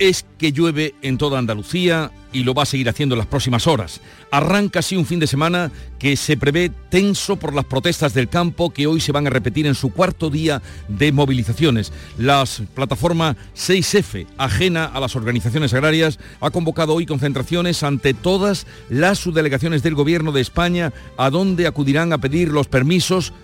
es que llueve en toda Andalucía y lo va a seguir haciendo en las próximas horas. Arranca así un fin de semana que se prevé tenso por las protestas del campo que hoy se van a repetir en su cuarto día de movilizaciones. La plataforma 6F, ajena a las organizaciones agrarias, ha convocado hoy concentraciones ante todas las subdelegaciones del Gobierno de España, a donde acudirán a pedir los permisos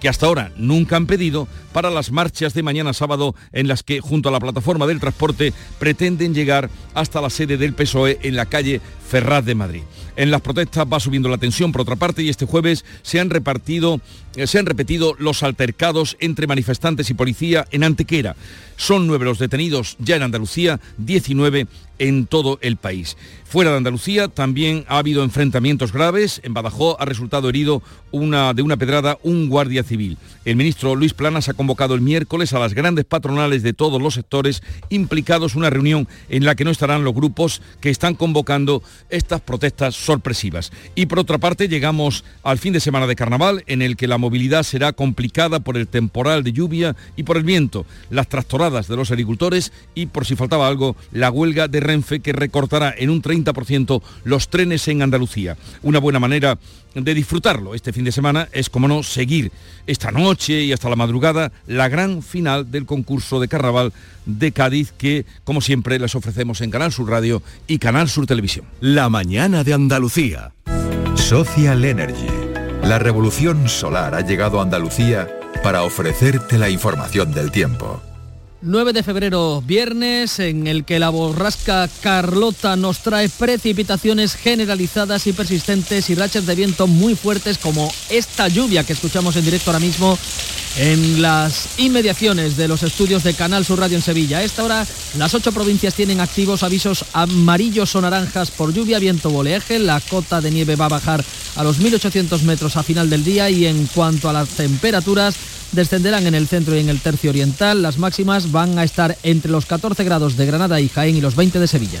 que hasta ahora nunca han pedido para las marchas de mañana sábado en las que junto a la plataforma del transporte pretenden llegar hasta la sede del PSOE en la calle Ferraz de Madrid. En las protestas va subiendo la tensión por otra parte y este jueves se han repartido eh, se han repetido los altercados entre manifestantes y policía en Antequera. Son nueve los detenidos ya en Andalucía, 19 en todo el país. Fuera de Andalucía también ha habido enfrentamientos graves. En Badajoz ha resultado herido una, de una pedrada un guardia civil. El ministro Luis Planas ha convocado el miércoles a las grandes patronales de todos los sectores implicados una reunión en la que no estarán los grupos que están convocando estas protestas sorpresivas. Y por otra parte llegamos al fin de semana de carnaval en el que la movilidad será complicada por el temporal de lluvia y por el viento, las tractoradas de los agricultores y por si faltaba algo, la huelga de Renfe que recortará en un 30% los trenes en Andalucía. Una buena manera de disfrutarlo este fin de semana es, como no, seguir esta noche y hasta la madrugada la gran final del concurso de carnaval de Cádiz que, como siempre, les ofrecemos en Canal Sur Radio y Canal Sur Televisión. La mañana de Andalucía. Social Energy. La revolución solar ha llegado a Andalucía para ofrecerte la información del tiempo. 9 de febrero, viernes, en el que la borrasca Carlota nos trae precipitaciones generalizadas y persistentes y rachas de viento muy fuertes como esta lluvia que escuchamos en directo ahora mismo en las inmediaciones de los estudios de Canal Sur Radio en Sevilla. A esta hora las ocho provincias tienen activos avisos amarillos o naranjas por lluvia, viento, oleaje. La cota de nieve va a bajar a los 1.800 metros a final del día y en cuanto a las temperaturas descenderán en el centro y en el tercio oriental. Las máximas van a estar entre los 14 grados de Granada y Jaén y los 20 de Sevilla.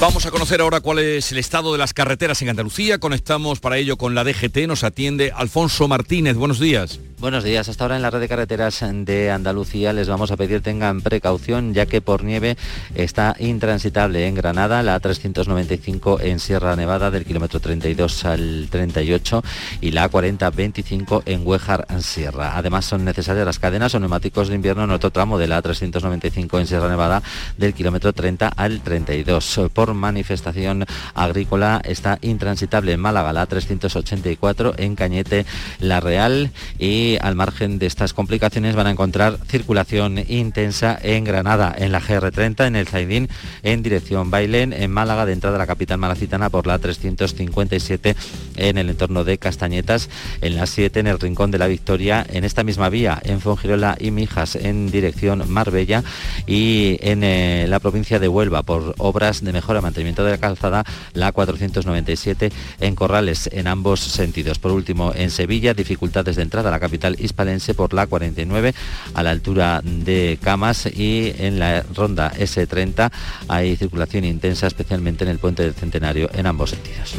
Vamos a conocer ahora cuál es el estado de las carreteras en Andalucía. Conectamos para ello con la DGT. Nos atiende Alfonso Martínez. Buenos días. Buenos días. Hasta ahora en la red de carreteras de Andalucía les vamos a pedir tengan precaución ya que por nieve está intransitable en Granada, la 395 en Sierra Nevada del kilómetro 32 al 38 y la 4025 en Huejar Sierra. Además son necesarias las cadenas o neumáticos de invierno en otro tramo de la 395 en Sierra Nevada del kilómetro 30 al 32. Por manifestación agrícola está intransitable en Málaga, la 384 en Cañete, La Real y al margen de estas complicaciones van a encontrar circulación intensa en Granada, en la GR30, en el Zaidín, en dirección Bailén, en Málaga, de entrada a la capital malacitana por la 357 en el entorno de Castañetas, en la 7 en el Rincón de la Victoria, en esta misma vía, en Fongirola y Mijas, en dirección Marbella y en eh, la provincia de Huelva por obras de mejora y mantenimiento de la calzada, la 497 en Corrales, en ambos sentidos. Por último, en Sevilla, dificultades de entrada a la capital hispalense por la 49 a la altura de Camas y en la ronda S30 hay circulación intensa, especialmente en el puente del Centenario en ambos sentidos.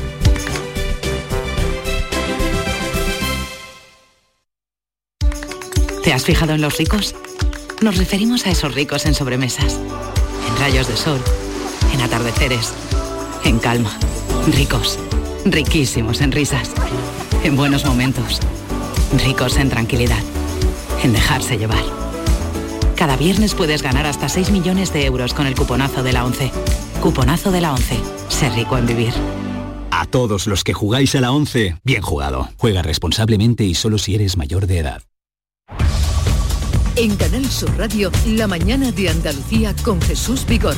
¿Te has fijado en los ricos? Nos referimos a esos ricos en sobremesas, en rayos de sol, en atardeceres, en calma. Ricos, riquísimos en risas, en buenos momentos Ricos en tranquilidad, en dejarse llevar. Cada viernes puedes ganar hasta 6 millones de euros con el cuponazo de la 11. Cuponazo de la 11. Ser rico en vivir. A todos los que jugáis a la 11, bien jugado. Juega responsablemente y solo si eres mayor de edad. En Canal Sur Radio, La mañana de Andalucía con Jesús Vigorra.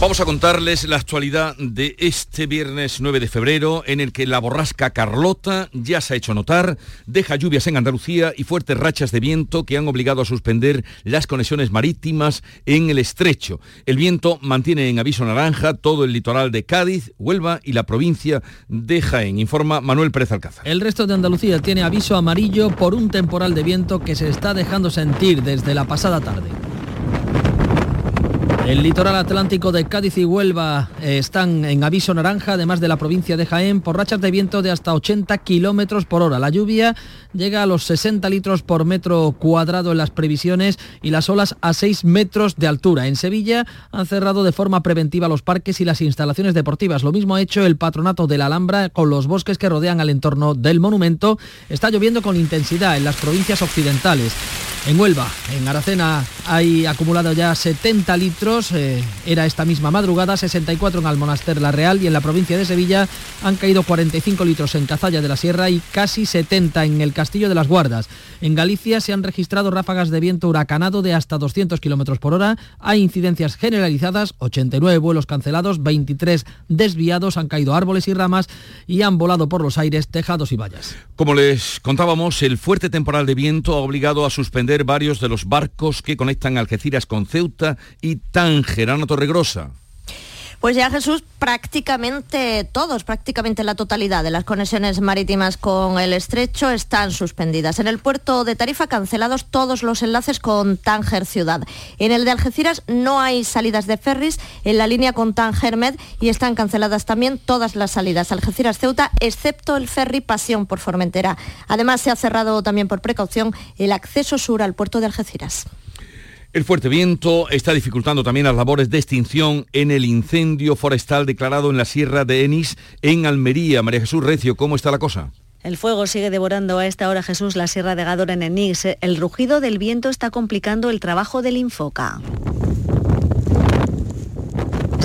Vamos a contarles la actualidad de este viernes 9 de febrero, en el que la borrasca Carlota ya se ha hecho notar, deja lluvias en Andalucía y fuertes rachas de viento que han obligado a suspender las conexiones marítimas en el estrecho. El viento mantiene en aviso naranja todo el litoral de Cádiz, Huelva y la provincia de Jaén, informa Manuel Pérez Alcázar. El resto de Andalucía tiene aviso amarillo por un temporal de viento que se está dejando sentir desde la pasada tarde. El litoral atlántico de Cádiz y Huelva eh, están en aviso naranja, además de la provincia de Jaén, por rachas de viento de hasta 80 kilómetros por hora. La lluvia llega a los 60 litros por metro cuadrado en las previsiones y las olas a 6 metros de altura. En Sevilla han cerrado de forma preventiva los parques y las instalaciones deportivas. Lo mismo ha hecho el patronato de la Alhambra con los bosques que rodean al entorno del monumento. Está lloviendo con intensidad en las provincias occidentales. En Huelva, en Aracena, hay acumulado ya 70 litros, eh, era esta misma madrugada, 64 en Almonaster La Real y en la provincia de Sevilla han caído 45 litros en Cazalla de la Sierra y casi 70 en el Castillo de las Guardas. En Galicia se han registrado ráfagas de viento huracanado de hasta 200 kilómetros por hora, hay incidencias generalizadas, 89 vuelos cancelados, 23 desviados, han caído árboles y ramas y han volado por los aires tejados y vallas. Como les contábamos, el fuerte temporal de viento ha obligado a suspender varios de los barcos que conectan Algeciras con Ceuta y Tánger, Ana Torregrosa. Pues ya Jesús, prácticamente todos, prácticamente la totalidad de las conexiones marítimas con el estrecho están suspendidas. En el puerto de Tarifa cancelados todos los enlaces con Tánger ciudad. En el de Algeciras no hay salidas de ferries en la línea con Tánger Med y están canceladas también todas las salidas Algeciras Ceuta, excepto el ferry Pasión por Formentera. Además se ha cerrado también por precaución el acceso sur al puerto de Algeciras. El fuerte viento está dificultando también las labores de extinción en el incendio forestal declarado en la Sierra de Enís, en Almería. María Jesús Recio, ¿cómo está la cosa? El fuego sigue devorando a esta hora Jesús la Sierra de Gador en Enís. El rugido del viento está complicando el trabajo del Infoca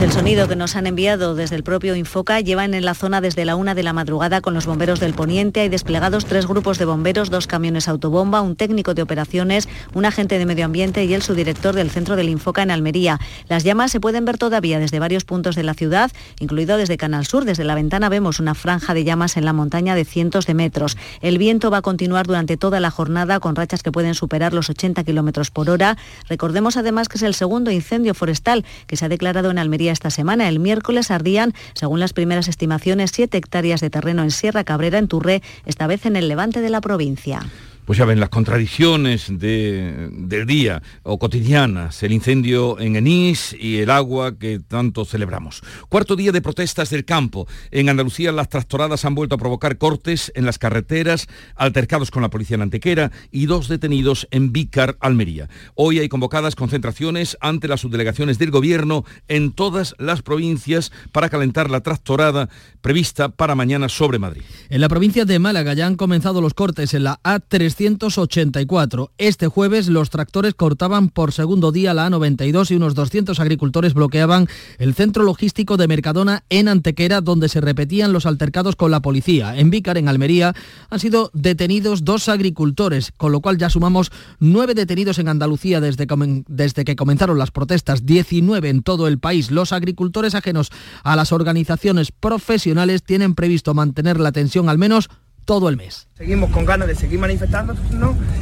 el sonido que nos han enviado desde el propio Infoca. Llevan en la zona desde la una de la madrugada con los bomberos del Poniente. Hay desplegados tres grupos de bomberos, dos camiones autobomba, un técnico de operaciones, un agente de medio ambiente y el subdirector del centro del Infoca en Almería. Las llamas se pueden ver todavía desde varios puntos de la ciudad, incluido desde Canal Sur. Desde la ventana vemos una franja de llamas en la montaña de cientos de metros. El viento va a continuar durante toda la jornada con rachas que pueden superar los 80 kilómetros por hora. Recordemos además que es el segundo incendio forestal que se ha declarado en Almería esta semana. El miércoles ardían, según las primeras estimaciones, 7 hectáreas de terreno en Sierra Cabrera, en Turré, esta vez en el levante de la provincia pues ya ven, las contradicciones del día o cotidianas, el incendio en Enís y el agua que tanto celebramos. Cuarto día de protestas del campo. En Andalucía las tractoradas han vuelto a provocar cortes en las carreteras, altercados con la policía en Antequera y dos detenidos en Vícar, Almería. Hoy hay convocadas concentraciones ante las subdelegaciones del gobierno en todas las provincias para calentar la tractorada prevista para mañana sobre Madrid. En la provincia de Málaga ya han comenzado los cortes en la A3 384. Este jueves los tractores cortaban por segundo día la A92 y unos 200 agricultores bloqueaban el centro logístico de Mercadona en Antequera, donde se repetían los altercados con la policía. En Vícar, en Almería, han sido detenidos dos agricultores, con lo cual ya sumamos nueve detenidos en Andalucía desde, desde que comenzaron las protestas, 19 en todo el país. Los agricultores ajenos a las organizaciones profesionales tienen previsto mantener la tensión al menos todo el mes. Seguimos con ganas de seguir manifestándonos.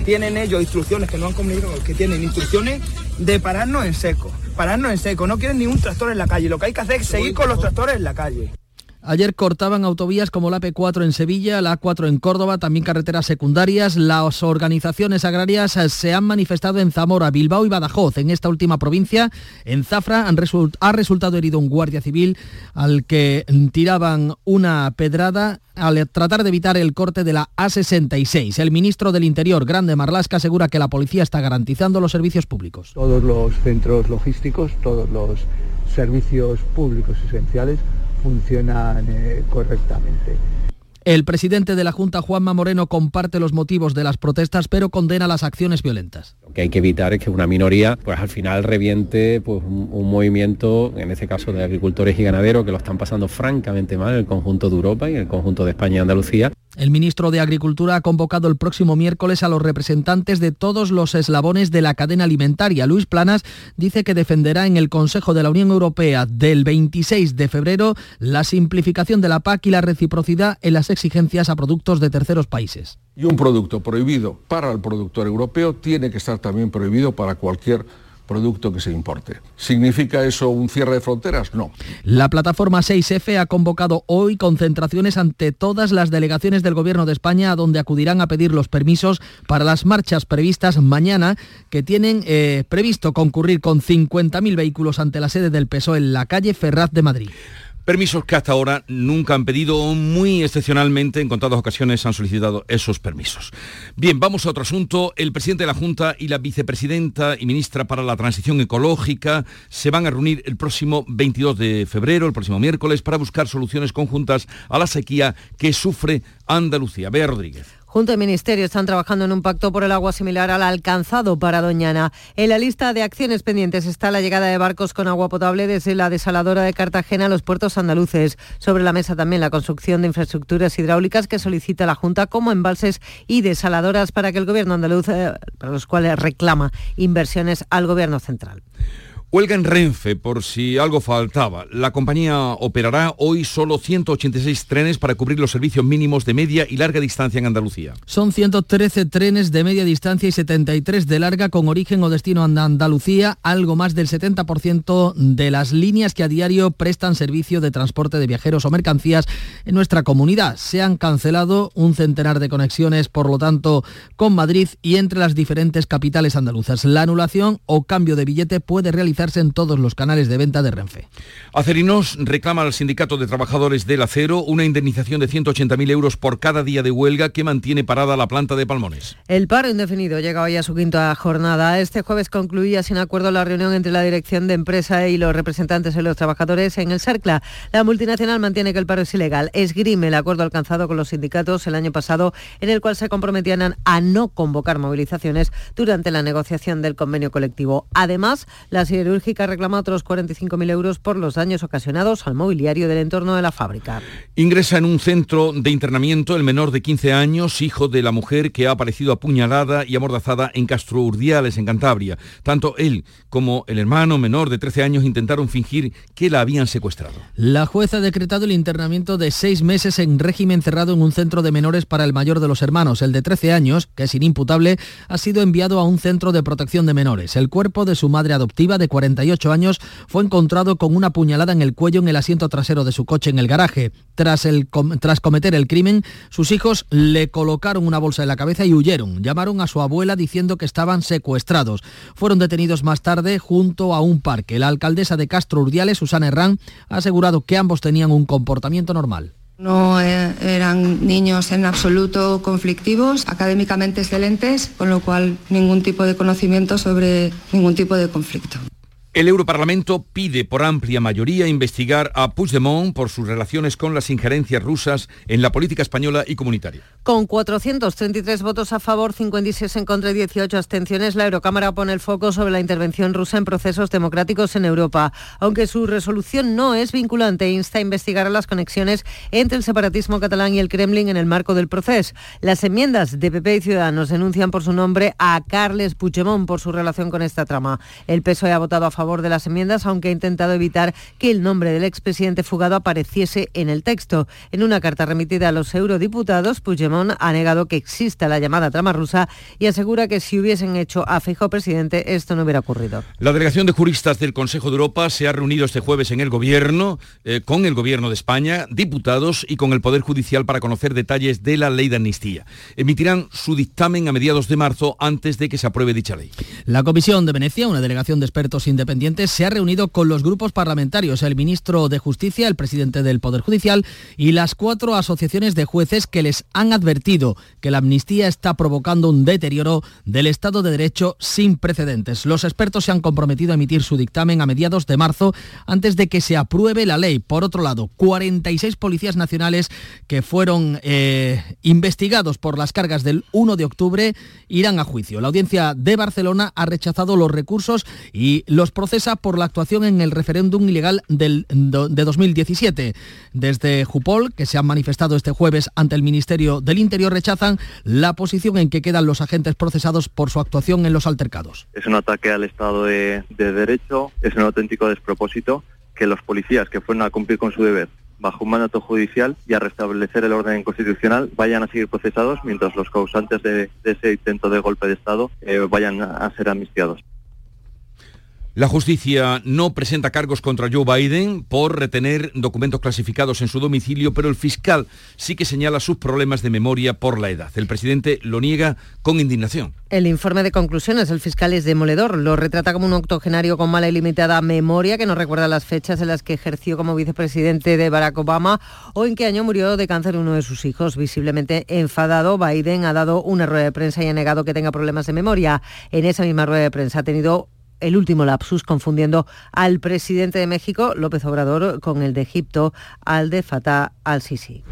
Tienen ellos instrucciones que no han comunicado, que tienen instrucciones de pararnos en seco. Pararnos en seco. No quieren ni un tractor en la calle. Lo que hay que hacer es seguir con los tractores en la calle. Ayer cortaban autovías como la P4 en Sevilla, la A4 en Córdoba, también carreteras secundarias. Las organizaciones agrarias se han manifestado en Zamora, Bilbao y Badajoz. En esta última provincia, en Zafra, ha resultado herido un guardia civil al que tiraban una pedrada al tratar de evitar el corte de la A66. El ministro del Interior, Grande Marlasca, asegura que la policía está garantizando los servicios públicos. Todos los centros logísticos, todos los servicios públicos esenciales funcionan eh, correctamente. El presidente de la Junta, Juanma Moreno, comparte los motivos de las protestas, pero condena las acciones violentas. Lo que hay que evitar es que una minoría, pues al final reviente pues, un, un movimiento, en este caso de agricultores y ganaderos, que lo están pasando francamente mal en el conjunto de Europa y en el conjunto de España y Andalucía. El ministro de Agricultura ha convocado el próximo miércoles a los representantes de todos los eslabones de la cadena alimentaria. Luis Planas dice que defenderá en el Consejo de la Unión Europea del 26 de febrero la simplificación de la PAC y la reciprocidad en las exigencias a productos de terceros países. Y un producto prohibido para el productor europeo tiene que estar también prohibido para cualquier producto que se importe. ¿Significa eso un cierre de fronteras? No. La plataforma 6F ha convocado hoy concentraciones ante todas las delegaciones del Gobierno de España, a donde acudirán a pedir los permisos para las marchas previstas mañana, que tienen eh, previsto concurrir con 50.000 vehículos ante la sede del PSOE en la calle Ferraz de Madrid. Permisos que hasta ahora nunca han pedido, muy excepcionalmente, en contadas ocasiones han solicitado esos permisos. Bien, vamos a otro asunto. El presidente de la Junta y la vicepresidenta y ministra para la Transición Ecológica se van a reunir el próximo 22 de febrero, el próximo miércoles, para buscar soluciones conjuntas a la sequía que sufre Andalucía. Bea Rodríguez. Junta y Ministerio están trabajando en un pacto por el agua similar al alcanzado para Doñana. En la lista de acciones pendientes está la llegada de barcos con agua potable desde la desaladora de Cartagena a los puertos andaluces. Sobre la mesa también la construcción de infraestructuras hidráulicas que solicita la Junta como embalses y desaladoras para que el Gobierno andaluz, eh, para los cuales reclama inversiones al Gobierno central. Huelga en Renfe por si algo faltaba. La compañía operará hoy solo 186 trenes para cubrir los servicios mínimos de media y larga distancia en Andalucía. Son 113 trenes de media distancia y 73 de larga con origen o destino en Andalucía, algo más del 70% de las líneas que a diario prestan servicio de transporte de viajeros o mercancías en nuestra comunidad. Se han cancelado un centenar de conexiones, por lo tanto, con Madrid y entre las diferentes capitales andaluzas. La anulación o cambio de billete puede realizar en todos los canales de venta de Renfe. Acerinos reclama al Sindicato de Trabajadores del Acero una indemnización de 180.000 euros por cada día de huelga que mantiene parada la planta de Palmones. El paro indefinido llega hoy a su quinta jornada. Este jueves concluía sin acuerdo la reunión entre la dirección de empresa y los representantes de los trabajadores en el CERCLA. La multinacional mantiene que el paro es ilegal. Esgrime el acuerdo alcanzado con los sindicatos el año pasado en el cual se comprometían a no convocar movilizaciones durante la negociación del convenio colectivo. Además, la siderúrgica reclama otros 45.000 euros por los daños ocasionados al mobiliario del entorno de la fábrica. Ingresa en un centro de internamiento el menor de 15 años, hijo de la mujer que ha aparecido apuñalada y amordazada en Castro Urdiales, en Cantabria. Tanto él como el hermano menor de 13 años intentaron fingir que la habían secuestrado. La jueza ha decretado el internamiento de seis meses en régimen cerrado en un centro de menores para el mayor de los hermanos. El de 13 años, que es inimputable, ha sido enviado a un centro de protección de menores. El cuerpo de su madre adoptiva de 48 años fue encontrado con una puñalada en el cuello en el asiento trasero de su coche en el garaje. Tras, tras cometer el crimen, sus hijos le colocaron una bolsa en la cabeza y huyeron. Llamaron a su abuela diciendo que estaban secuestrados. Fueron detenidos más tarde junto a un parque. La alcaldesa de Castro Urdiales, Susana Herrán, ha asegurado que ambos tenían un comportamiento normal. No eh, eran niños en absoluto conflictivos, académicamente excelentes, con lo cual ningún tipo de conocimiento sobre ningún tipo de conflicto. El Europarlamento pide por amplia mayoría investigar a Puigdemont por sus relaciones con las injerencias rusas en la política española y comunitaria. Con 433 votos a favor, 56 en contra y 18 abstenciones, la Eurocámara pone el foco sobre la intervención rusa en procesos democráticos en Europa. Aunque su resolución no es vinculante, insta a investigar las conexiones entre el separatismo catalán y el Kremlin en el marco del proceso. Las enmiendas de PP y Ciudadanos denuncian por su nombre a Carles Puigdemont por su relación con esta trama. El PSOE ha votado a favor favor de las enmiendas, aunque ha intentado evitar que el nombre del expresidente fugado apareciese en el texto. En una carta remitida a los eurodiputados, Puigdemont ha negado que exista la llamada trama rusa y asegura que si hubiesen hecho a Fijo presidente, esto no hubiera ocurrido. La delegación de juristas del Consejo de Europa se ha reunido este jueves en el Gobierno, eh, con el Gobierno de España, diputados y con el Poder Judicial para conocer detalles de la ley de amnistía. Emitirán su dictamen a mediados de marzo antes de que se apruebe dicha ley. La Comisión de Venecia, una delegación de expertos independientes, se ha reunido con los grupos parlamentarios, el ministro de Justicia, el presidente del Poder Judicial y las cuatro asociaciones de jueces que les han advertido que la amnistía está provocando un deterioro del Estado de Derecho sin precedentes. Los expertos se han comprometido a emitir su dictamen a mediados de marzo antes de que se apruebe la ley. Por otro lado, 46 policías nacionales que fueron eh, investigados por las cargas del 1 de octubre irán a juicio. La audiencia de Barcelona ha rechazado los recursos y los procesa por la actuación en el referéndum ilegal del, de 2017. Desde Jupol, que se han manifestado este jueves ante el Ministerio del Interior, rechazan la posición en que quedan los agentes procesados por su actuación en los altercados. Es un ataque al Estado de, de Derecho, es un auténtico despropósito que los policías que fueron a cumplir con su deber bajo un mandato judicial y a restablecer el orden constitucional vayan a seguir procesados mientras los causantes de, de ese intento de golpe de Estado eh, vayan a ser amnistiados. La justicia no presenta cargos contra Joe Biden por retener documentos clasificados en su domicilio, pero el fiscal sí que señala sus problemas de memoria por la edad. El presidente lo niega con indignación. El informe de conclusiones del fiscal es demoledor. Lo retrata como un octogenario con mala y limitada memoria que no recuerda las fechas en las que ejerció como vicepresidente de Barack Obama o en qué año murió de cáncer uno de sus hijos. Visiblemente enfadado, Biden ha dado una rueda de prensa y ha negado que tenga problemas de memoria. En esa misma rueda de prensa ha tenido el último lapsus confundiendo al presidente de México, López Obrador, con el de Egipto, al de Fatah al-Sisi.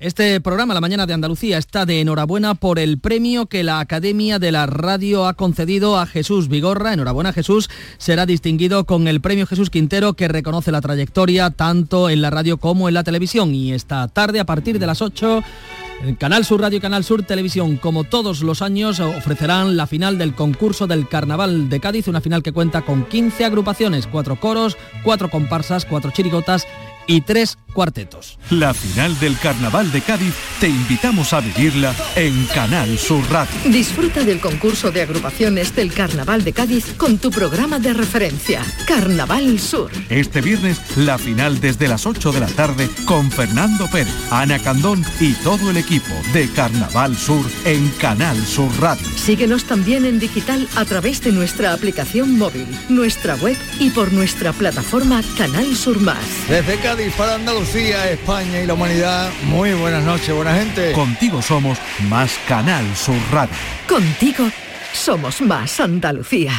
Este programa, La Mañana de Andalucía, está de enhorabuena por el premio que la Academia de la Radio ha concedido a Jesús Vigorra. Enhorabuena, Jesús. Será distinguido con el premio Jesús Quintero, que reconoce la trayectoria tanto en la radio como en la televisión. Y esta tarde, a partir de las 8, el Canal Sur Radio y Canal Sur Televisión, como todos los años, ofrecerán la final del concurso del Carnaval de Cádiz, una final que cuenta con 15 agrupaciones, cuatro coros, cuatro comparsas, cuatro chirigotas y tres cuartetos. La final del Carnaval de Cádiz te invitamos a vivirla en Canal Sur Radio. Disfruta del concurso de agrupaciones del Carnaval de Cádiz con tu programa de referencia, Carnaval Sur. Este viernes la final desde las 8 de la tarde con Fernando Pérez, Ana Candón y todo el equipo de Carnaval Sur en Canal Sur Radio. Síguenos también en digital a través de nuestra aplicación móvil, nuestra web y por nuestra plataforma Canal Sur Más. Desde Cádiz para Andalucía, España y la humanidad, muy buenas noches, buena gente. Contigo somos más Canal Sur Radio. Contigo somos más Andalucía.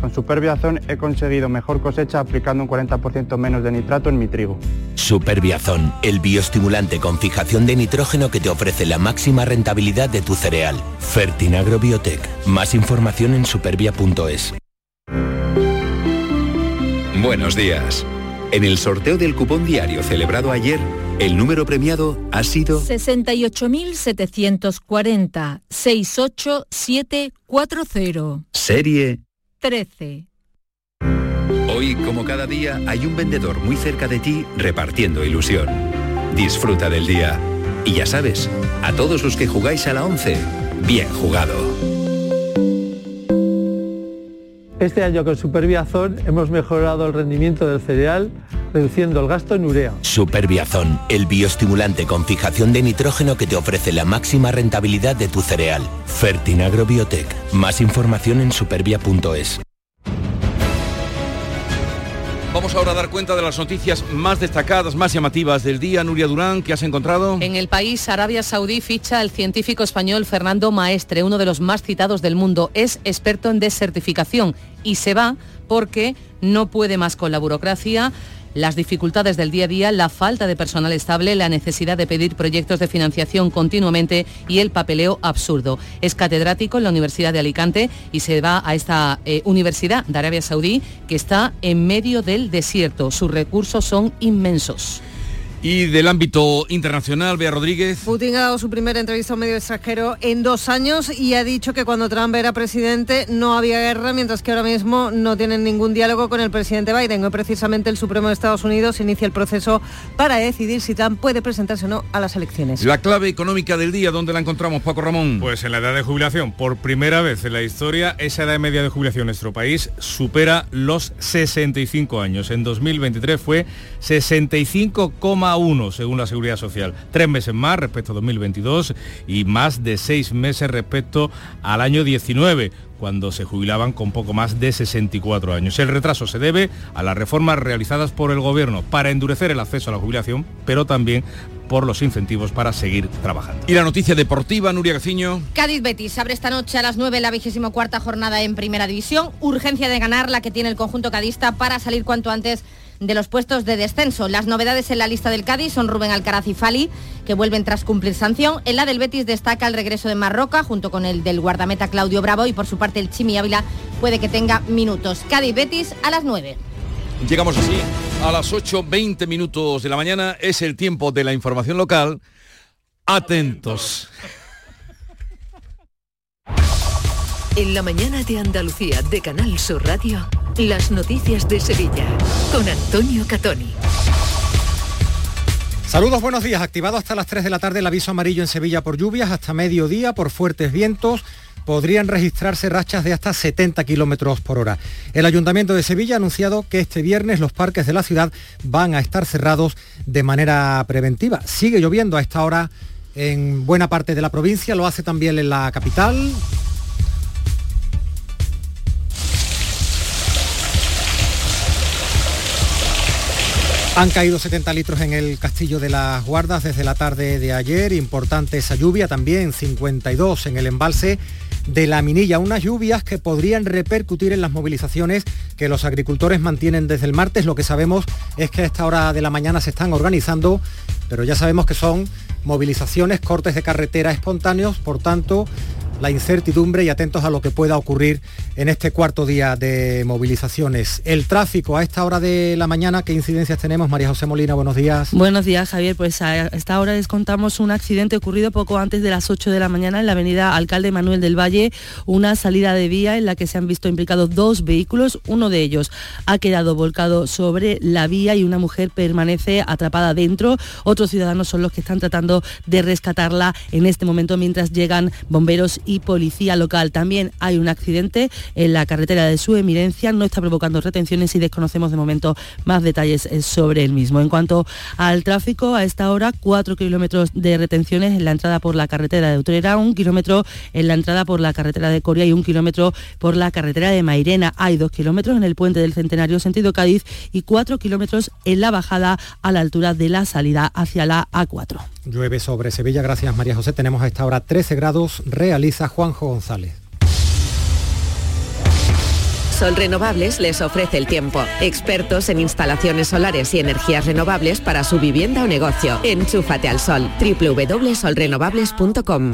Con Superbiazón he conseguido mejor cosecha aplicando un 40% menos de nitrato en mi trigo. Superbiazón, el bioestimulante con fijación de nitrógeno que te ofrece la máxima rentabilidad de tu cereal. Fertinagro Biotech. Más información en supervia.es. Buenos días. En el sorteo del cupón diario celebrado ayer, el número premiado ha sido 68.740 68740. Serie 13. Hoy, como cada día, hay un vendedor muy cerca de ti repartiendo ilusión. Disfruta del día. Y ya sabes, a todos los que jugáis a la 11, bien jugado. Este año con Superbiazón hemos mejorado el rendimiento del cereal, reduciendo el gasto en urea. Superbiazón, el bioestimulante con fijación de nitrógeno que te ofrece la máxima rentabilidad de tu cereal. Fertinagro Biotech. Más información en supervia.es. Vamos ahora a dar cuenta de las noticias más destacadas, más llamativas del día. Nuria Durán, ¿qué has encontrado? En el país, Arabia Saudí ficha al científico español Fernando Maestre, uno de los más citados del mundo. Es experto en desertificación y se va porque no puede más con la burocracia las dificultades del día a día, la falta de personal estable, la necesidad de pedir proyectos de financiación continuamente y el papeleo absurdo. Es catedrático en la Universidad de Alicante y se va a esta eh, Universidad de Arabia Saudí que está en medio del desierto. Sus recursos son inmensos. Y del ámbito internacional, Bea Rodríguez. Putin ha dado su primera entrevista a un medio extranjero en dos años y ha dicho que cuando Trump era presidente no había guerra, mientras que ahora mismo no tienen ningún diálogo con el presidente Biden. Hoy precisamente el Supremo de Estados Unidos inicia el proceso para decidir si Trump puede presentarse o no a las elecciones. La clave económica del día, ¿dónde la encontramos, Paco Ramón? Pues en la edad de jubilación. Por primera vez en la historia, esa edad media de jubilación en nuestro país supera los 65 años. En 2023 fue 65,1 a uno, según la Seguridad Social. Tres meses más respecto a 2022 y más de seis meses respecto al año 19 cuando se jubilaban con poco más de 64 años. El retraso se debe a las reformas realizadas por el Gobierno para endurecer el acceso a la jubilación, pero también por los incentivos para seguir trabajando. Y la noticia deportiva, Nuria Gaciño. Cádiz Betis abre esta noche a las 9 la vigésimo cuarta jornada en Primera División. Urgencia de ganar la que tiene el conjunto cadista para salir cuanto antes de los puestos de descenso. Las novedades en la lista del Cádiz son Rubén Alcaraz y Fali, que vuelven tras cumplir sanción. En la del Betis destaca el regreso de Marroca, junto con el del guardameta Claudio Bravo, y por su parte el Chimi Ávila puede que tenga minutos. Cádiz Betis a las 9. Llegamos así a las 8.20 minutos de la mañana. Es el tiempo de la información local. Atentos. En la mañana de Andalucía de Canal Sur Radio, las noticias de Sevilla con Antonio Catoni. Saludos, buenos días. Activado hasta las 3 de la tarde el aviso amarillo en Sevilla por lluvias, hasta mediodía por fuertes vientos. Podrían registrarse rachas de hasta 70 kilómetros por hora. El Ayuntamiento de Sevilla ha anunciado que este viernes los parques de la ciudad van a estar cerrados de manera preventiva. Sigue lloviendo a esta hora en buena parte de la provincia, lo hace también en la capital, Han caído 70 litros en el Castillo de las Guardas desde la tarde de ayer, importante esa lluvia, también 52 en el embalse de la Minilla, unas lluvias que podrían repercutir en las movilizaciones que los agricultores mantienen desde el martes. Lo que sabemos es que a esta hora de la mañana se están organizando, pero ya sabemos que son movilizaciones, cortes de carretera espontáneos, por tanto, la incertidumbre y atentos a lo que pueda ocurrir en este cuarto día de movilizaciones. El tráfico a esta hora de la mañana, ¿qué incidencias tenemos? María José Molina, buenos días. Buenos días, Javier. Pues a esta hora les contamos un accidente ocurrido poco antes de las 8 de la mañana en la avenida Alcalde Manuel del Valle, una salida de vía en la que se han visto implicados dos vehículos. Uno de ellos ha quedado volcado sobre la vía y una mujer permanece atrapada dentro. Otros ciudadanos son los que están tratando de rescatarla en este momento mientras llegan bomberos policía local. También hay un accidente en la carretera de su eminencia, no está provocando retenciones y desconocemos de momento más detalles eh, sobre el mismo. En cuanto al tráfico, a esta hora cuatro kilómetros de retenciones en la entrada por la carretera de Utrera, un kilómetro en la entrada por la carretera de Coria y un kilómetro por la carretera de Mairena. Hay dos kilómetros en el puente del Centenario sentido Cádiz y cuatro kilómetros en la bajada a la altura de la salida hacia la A4. Llueve sobre Sevilla, gracias María José. Tenemos a esta hora 13 grados, realiza Juanjo González. Sol Renovables les ofrece el tiempo. Expertos en instalaciones solares y energías renovables para su vivienda o negocio. Enchúfate al sol. www.solrenovables.com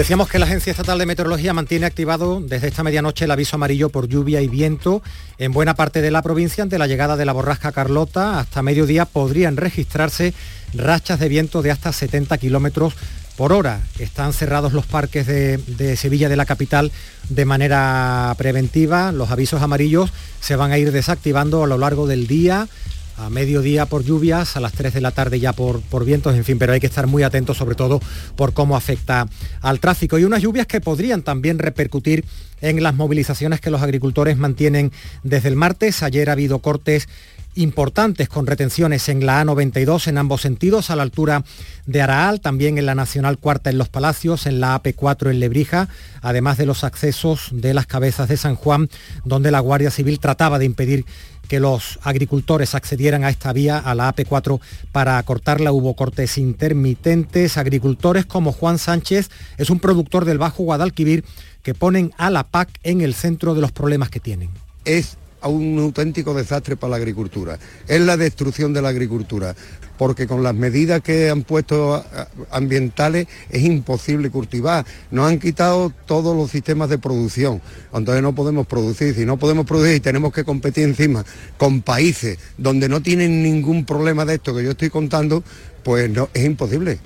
Decíamos que la Agencia Estatal de Meteorología mantiene activado desde esta medianoche el aviso amarillo por lluvia y viento en buena parte de la provincia ante la llegada de la borrasca Carlota. Hasta mediodía podrían registrarse rachas de viento de hasta 70 kilómetros por hora. Están cerrados los parques de, Sevilla de la capital de manera preventiva. Los avisos amarillos se van a ir desactivando a lo largo del día a mediodía por lluvias, a las 3 de la tarde ya por, por vientos, en fin, pero hay que estar muy atentos sobre todo por cómo afecta al tráfico. Y unas lluvias que podrían también repercutir en las movilizaciones que los agricultores mantienen desde el martes. Ayer ha habido cortes importantes con retenciones en la A92 en ambos sentidos, a la altura de Araal, también en la Nacional Cuarta en Los Palacios, en la AP4 en Lebrija, además de los accesos de las cabezas de San Juan, donde la Guardia Civil trataba de impedir que los agricultores accedieran a esta vía, a la AP4, para cortarla. Hubo cortes intermitentes. Agricultores como Juan Sánchez es un productor del Bajo Guadalquivir que ponen a la PAC en el centro de los problemas que tienen. Es un auténtico desastre para la agricultura. Es la destrucción de la agricultura, porque con las medidas que han puesto ambientales es imposible cultivar. Nos han quitado todos los sistemas de producción, entonces no podemos producir. Si no podemos producir y tenemos que competir encima con países donde no tienen ningún problema de esto que yo estoy contando, pues no, es imposible.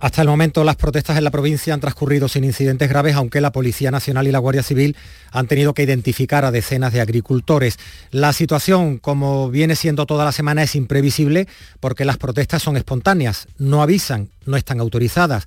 Hasta el momento las protestas en la provincia han transcurrido sin incidentes graves, aunque la Policía Nacional y la Guardia Civil han tenido que identificar a decenas de agricultores. La situación, como viene siendo toda la semana, es imprevisible porque las protestas son espontáneas, no avisan, no están autorizadas.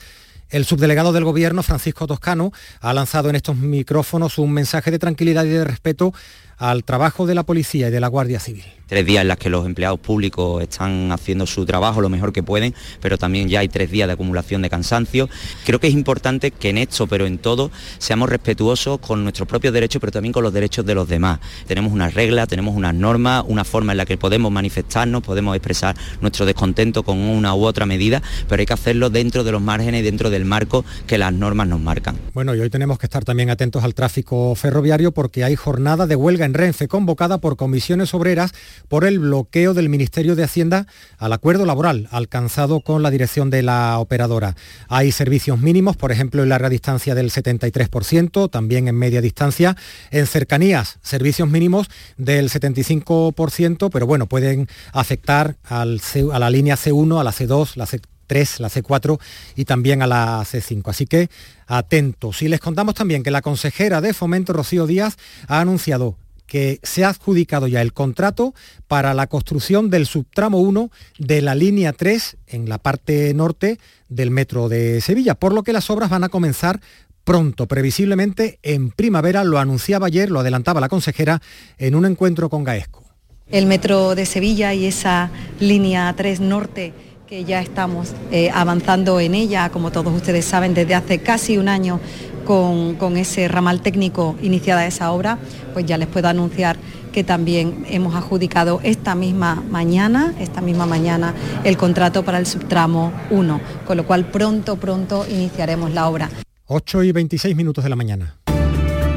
El subdelegado del Gobierno, Francisco Toscano, ha lanzado en estos micrófonos un mensaje de tranquilidad y de respeto al trabajo de la policía y de la Guardia Civil tres días en las que los empleados públicos están haciendo su trabajo lo mejor que pueden, pero también ya hay tres días de acumulación de cansancio. Creo que es importante que en esto, pero en todo, seamos respetuosos con nuestros propios derechos, pero también con los derechos de los demás. Tenemos unas reglas, tenemos unas normas, una forma en la que podemos manifestarnos, podemos expresar nuestro descontento con una u otra medida, pero hay que hacerlo dentro de los márgenes y dentro del marco que las normas nos marcan. Bueno, y hoy tenemos que estar también atentos al tráfico ferroviario porque hay jornada de huelga en Renfe convocada por comisiones obreras por el bloqueo del Ministerio de Hacienda al acuerdo laboral alcanzado con la dirección de la operadora. Hay servicios mínimos, por ejemplo, en larga distancia del 73%, también en media distancia, en cercanías, servicios mínimos del 75%, pero bueno, pueden afectar a la línea C1, a la C2, la C3, la C4 y también a la C5. Así que atentos. Y les contamos también que la consejera de Fomento, Rocío Díaz, ha anunciado que se ha adjudicado ya el contrato para la construcción del subtramo 1 de la línea 3 en la parte norte del metro de Sevilla, por lo que las obras van a comenzar pronto, previsiblemente en primavera, lo anunciaba ayer, lo adelantaba la consejera en un encuentro con Gaesco. El metro de Sevilla y esa línea 3 norte que ya estamos eh, avanzando en ella, como todos ustedes saben, desde hace casi un año con, ese ramal técnico iniciada esa obra, pues ya les puedo anunciar que también hemos adjudicado esta misma mañana, esta misma mañana, el contrato para el subtramo 1, con lo cual pronto, pronto iniciaremos la obra. 8 y 26 minutos de la mañana.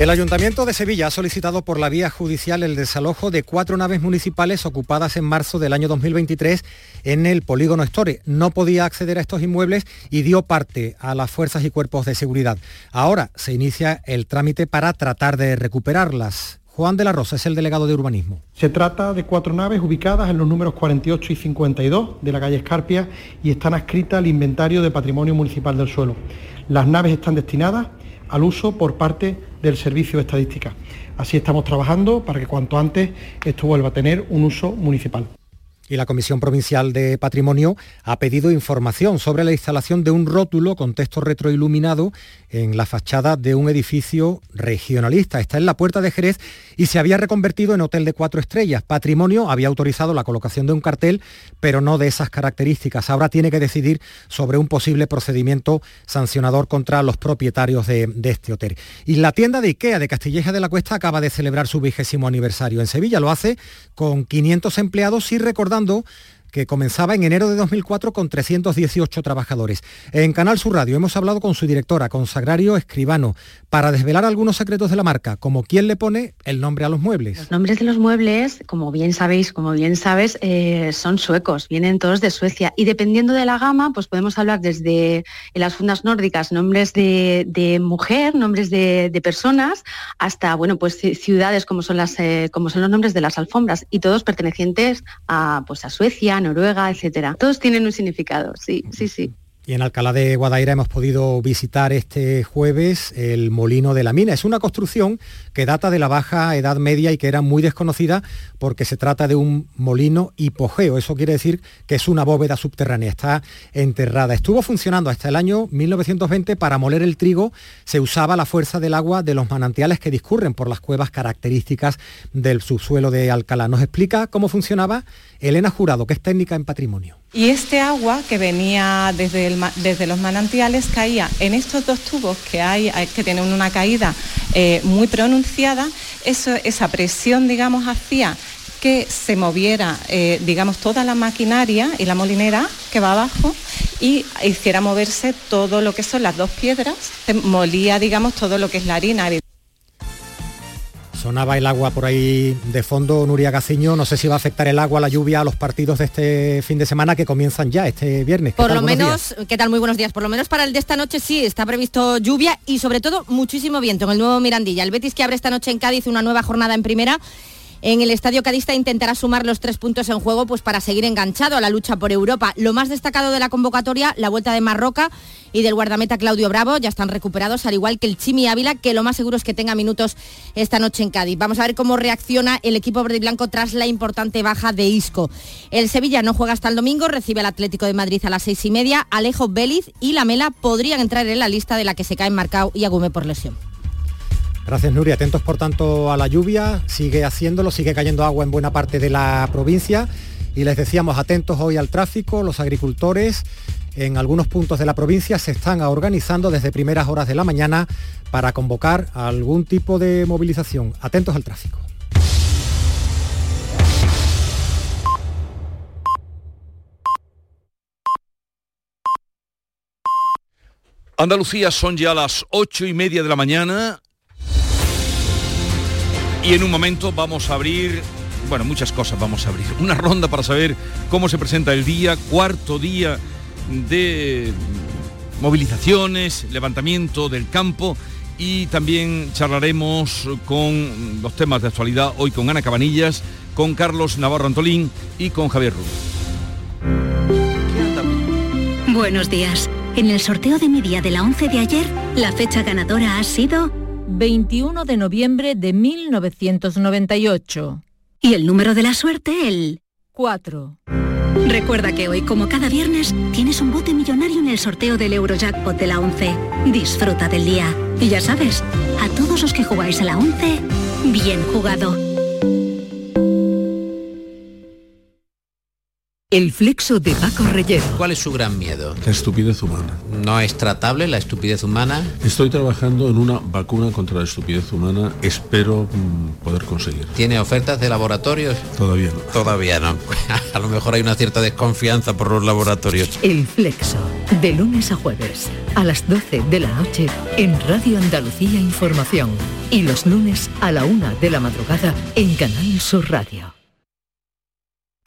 El Ayuntamiento de Sevilla ha solicitado por la vía judicial el desalojo de cuatro naves municipales ocupadas en marzo del año 2023 en el polígono Store. No podía acceder a estos inmuebles y dio parte a las fuerzas y cuerpos de seguridad. Ahora se inicia el trámite para tratar de recuperarlas. Juan de la Rosa es el delegado de urbanismo. Se trata de cuatro naves ubicadas en los números 48 y 52 de la calle Escarpia y están adscritas al inventario de patrimonio municipal del suelo. Las naves están destinadas al uso por parte del Servicio de Estadística. Así estamos trabajando para que cuanto antes esto vuelva a tener un uso municipal y la Comisión Provincial de Patrimonio ha pedido información sobre la instalación de un rótulo con texto retroiluminado en la fachada de un edificio regionalista. Está en la puerta de Jerez y se había reconvertido en hotel de cuatro estrellas. Patrimonio había autorizado la colocación de un cartel, pero no de esas características. Ahora tiene que decidir sobre un posible procedimiento sancionador contra los propietarios de, este hotel. Y la tienda de IKEA de Castilleja de la Cuesta acaba de celebrar su vigésimo aniversario en Sevilla. Lo hace con 500 empleados y recordando pasando que comenzaba en enero de 2004 con 318 trabajadores. En Canal Sur Radio hemos hablado con su directora, Consagrario Escribano, para desvelar algunos secretos de la marca, como quién le pone el nombre a los muebles. Los nombres de los muebles, como bien sabéis, como bien sabes, eh, son suecos, vienen todos de Suecia y dependiendo de la gama, pues podemos hablar desde las fundas nórdicas nombres de, mujer, nombres de, personas, hasta bueno, pues ciudades como son las eh, como son los nombres de las alfombras y todos pertenecientes a pues a Suecia, Noruega, etcétera. Todos tienen un significado, sí, sí, sí. Y en Alcalá de Guadaira hemos podido visitar este jueves el Molino de la Mina. Es una construcción que data de la Baja Edad Media y que era muy desconocida porque se trata de un molino hipogeo. Eso quiere decir que es una bóveda subterránea, está enterrada. Estuvo funcionando hasta el año 1920 para moler el trigo. Se usaba la fuerza del agua de los manantiales que discurren por las cuevas características del subsuelo de Alcalá. Nos explica cómo funcionaba Elena Jurado, que es técnica en patrimonio. Y este agua que venía desde, desde los manantiales caía en estos dos tubos que hay, que tienen una caída eh, muy pronunciada, esa presión, digamos, hacía que se moviera, eh, digamos, toda la maquinaria y la molinera que va abajo y hiciera moverse todo lo que son las dos piedras, molía, digamos, todo lo que es la harina. Sonaba el agua por ahí de fondo, Nuria Gaciño. No sé si va a afectar el agua, la lluvia a los partidos de este fin de semana que comienzan ya este viernes. Por lo menos, ¿qué tal? Muy buenos días. Por lo menos para el de esta noche sí, está previsto lluvia y sobre todo muchísimo viento en el nuevo Mirandilla. El Betis que abre esta noche en Cádiz una nueva jornada en primera en el Estadio Cadista intentará sumar los tres puntos en juego pues para seguir enganchado a la lucha por Europa. Lo más destacado de la convocatoria, la vuelta de Marroca y del guardameta Claudio Bravo, ya están recuperados, al igual que el Chimi Ávila, que lo más seguro es que tenga minutos esta noche en Cádiz. Vamos a ver cómo reacciona el equipo verde y blanco tras la importante baja de Isco. El Sevilla no juega hasta el domingo, recibe al Atlético de Madrid a las seis y media. Alejo Vélez y Lamela podrían entrar en la lista de la que se caen Marcao y Agume por lesión. Gracias Nuria. Atentos por tanto a la lluvia, sigue haciéndolo, sigue cayendo agua en buena parte de la provincia y les decíamos atentos hoy al tráfico, los agricultores en algunos puntos de la provincia se están organizando desde primeras horas de la mañana para convocar algún tipo de movilización. Atentos al tráfico. Andalucía son ya las ocho y media de la mañana y en un momento vamos a abrir, bueno, muchas cosas vamos a abrir. Una ronda para saber cómo se presenta el día, cuarto día de movilizaciones, levantamiento del campo y también charlaremos con los temas de actualidad hoy con Ana Cabanillas, con Carlos Navarro Antolín y con Javier Rubio. Buenos días. En el sorteo de mi día de la 11 de ayer, la fecha ganadora ha sido 21 de noviembre de 1998. Y el número de la suerte, el 4. Recuerda que hoy, como cada viernes, tienes un bote millonario en el sorteo del Eurojackpot de la 11. Disfruta del día. Y ya sabes, a todos los que jugáis a la 11, bien jugado. El flexo de Paco Reyero. ¿Cuál es su gran miedo? La estupidez humana. ¿No es tratable la estupidez humana? Estoy trabajando en una vacuna contra la estupidez humana. Espero mm, poder conseguir. ¿Tiene ofertas de laboratorios? Todavía no. Todavía no. a lo mejor hay una cierta desconfianza por los laboratorios. El flexo. De lunes a jueves. A las 12 de la noche en Radio Andalucía Información. Y los lunes a la una de la madrugada en Canal Sur Radio.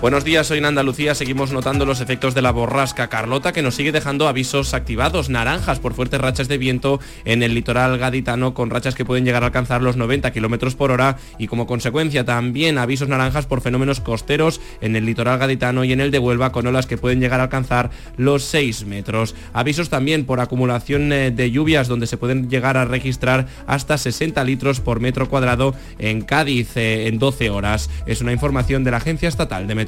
Buenos días, hoy en Andalucía seguimos notando los efectos de la borrasca Carlota que nos sigue dejando avisos activados, naranjas por fuertes rachas de viento en el litoral gaditano con rachas que pueden llegar a alcanzar los 90 kilómetros por hora y como consecuencia también avisos naranjas por fenómenos costeros en el litoral gaditano y en el de Huelva con olas que pueden llegar a alcanzar los 6 metros. Avisos también por acumulación eh, de lluvias donde se pueden llegar a registrar hasta 60 litros por metro cuadrado en Cádiz eh, en 12 horas. Es una información de la Agencia Estatal de Meteorología.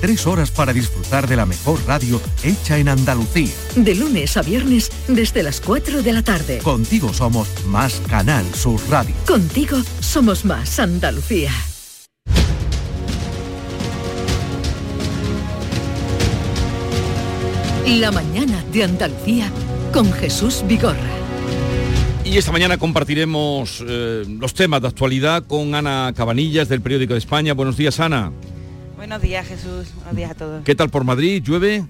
Tres horas para disfrutar de la mejor radio hecha en Andalucía. De lunes a viernes desde las 4 de la tarde. Contigo somos más Canal Sur Radio. Contigo somos más Andalucía. La mañana de Andalucía con Jesús Vigorra. Y esta mañana compartiremos eh, los temas de actualidad con Ana Cabanillas del Periódico de España. Buenos días, Ana. Buenos días, Jesús. Buenos días a todos. ¿Qué tal por Madrid? ¿Llueve?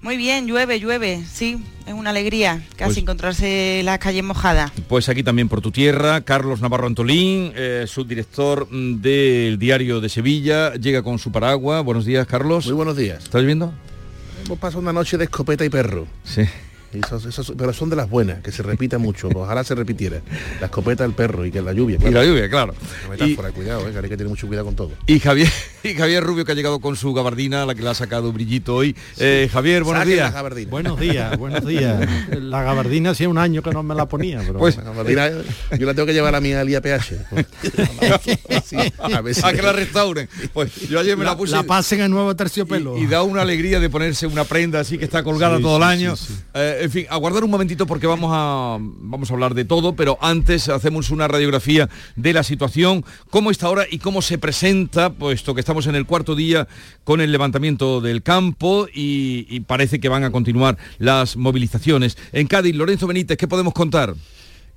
Muy bien, llueve, llueve, sí, es una alegría casi Pues- encontrarse las calles mojadas. Pues aquí también por tu tierra, Carlos Navarro Antolín, eh, subdirector del Diario de Sevilla, llega con su paraguas. Buenos días, Carlos. Muy buenos días. ¿Estás viendo? Hemos pasado una noche de escopeta y perro. Sí. Esos- esos- pero son de las buenas, que se repita mucho. Ojalá se repitiera. La escopeta, el perro y que la lluvia. Y la lluvia, claro. Cuidado, eh, que hay que tener mucho cuidado con todo. Y Javier, y Javier Rubio que ha llegado con su gabardina, la que le ha sacado brillito hoy. Eh, Javier, buenos Saquen la días. gabardina. Buenos días, buenos días. La gabardina hacía un año que no me la ponía, pero Pues- La gabardina, yo la tengo que llevar a mi al IAPH. Sí, a ver si- a que la restauren. Pues yo ayer me la, la, puse la pasen en nuevo terciopelo. y, y da una alegría de ponerse una prenda así que está colgada Sí, todo el año. sí, sí. Eh, en fin, aguardar un momentito porque vamos a vamos a hablar de todo, pero antes hacemos una radiografía de la situación, cómo está ahora y cómo se presenta, puesto que estamos en el cuarto día con el levantamiento del campo y, y parece que van a continuar las movilizaciones. En Cádiz, Lorenzo Benítez, ¿qué podemos contar?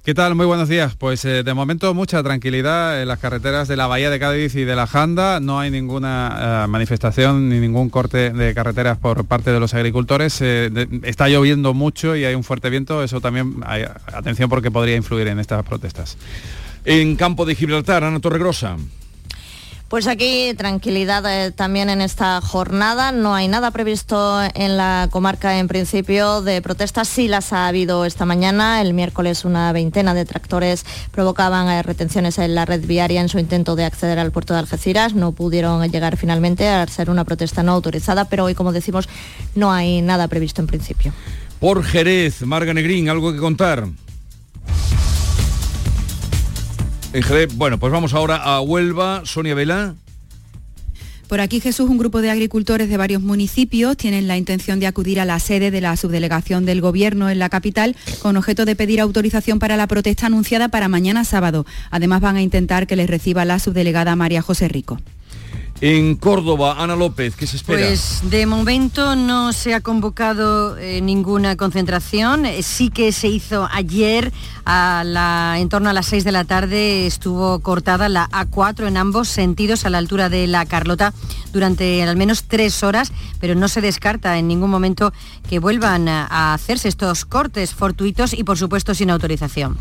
¿Qué tal? Muy buenos días. Pues eh, de momento mucha tranquilidad en las carreteras de la Bahía de Cádiz y de la Janda. No hay ninguna eh, manifestación ni ningún corte de carreteras por parte de los agricultores. Eh, de- está lloviendo mucho y hay un fuerte viento. Eso también, hay, atención porque podría influir en estas protestas. En campo de Gibraltar, Ana Torregrosa. Pues aquí tranquilidad eh, también en esta jornada. No hay nada previsto en la comarca en principio de protestas. Sí las ha habido esta mañana. El miércoles una veintena de tractores provocaban eh, retenciones en la red viaria en su intento de acceder al puerto de Algeciras. No pudieron llegar finalmente a ser una protesta no autorizada, pero hoy, como decimos, no hay nada previsto en principio. Por Jerez, Marga Negrín, ¿algo que contar? Bueno, pues vamos ahora a Huelva, Sonia Vela. Por aquí, Jesús, un grupo de agricultores de varios municipios tienen la intención de acudir a la sede de la subdelegación del Gobierno en la capital con objeto de pedir autorización para la protesta anunciada para mañana sábado. Además, van a intentar que les reciba la subdelegada María José Rico. En Córdoba, Ana López, ¿qué se espera? Pues de momento no se ha convocado eh, ninguna concentración. Eh, Sí que se hizo ayer, a la- en torno a las 6 de la tarde, estuvo cortada la A4 en ambos sentidos a la altura de la Carlota durante al menos tres horas, pero no se descarta en ningún momento que vuelvan a a hacerse estos cortes fortuitos y por supuesto sin autorización.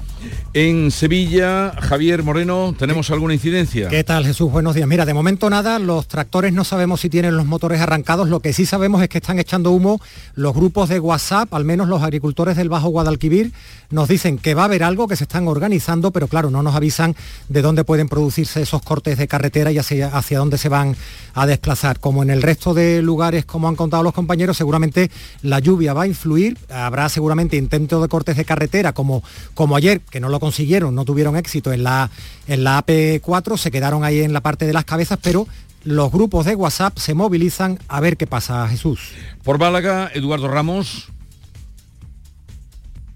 En Sevilla, Javier Moreno, ¿tenemos alguna incidencia? ¿Qué tal Jesús? Buenos días. Mira, de momento nada, los tractores no sabemos si tienen los motores arrancados, lo que sí sabemos es que están echando humo los grupos de WhatsApp, al menos los agricultores del Bajo Guadalquivir, nos dicen que va a haber algo, que se están organizando, pero claro, no nos avisan de dónde pueden producirse esos cortes de carretera y hacia, hacia dónde se van a desplazar. Como en el resto de lugares, como han contado los compañeros, seguramente la lluvia va a influir, habrá seguramente intentos de cortes de carretera, como, como ayer, que no lo consiguieron, no tuvieron éxito en la, en la AP4, se quedaron ahí en la parte de las cabezas, pero los grupos de WhatsApp se movilizan a ver qué pasa, Jesús. Por Málaga, Eduardo Ramos.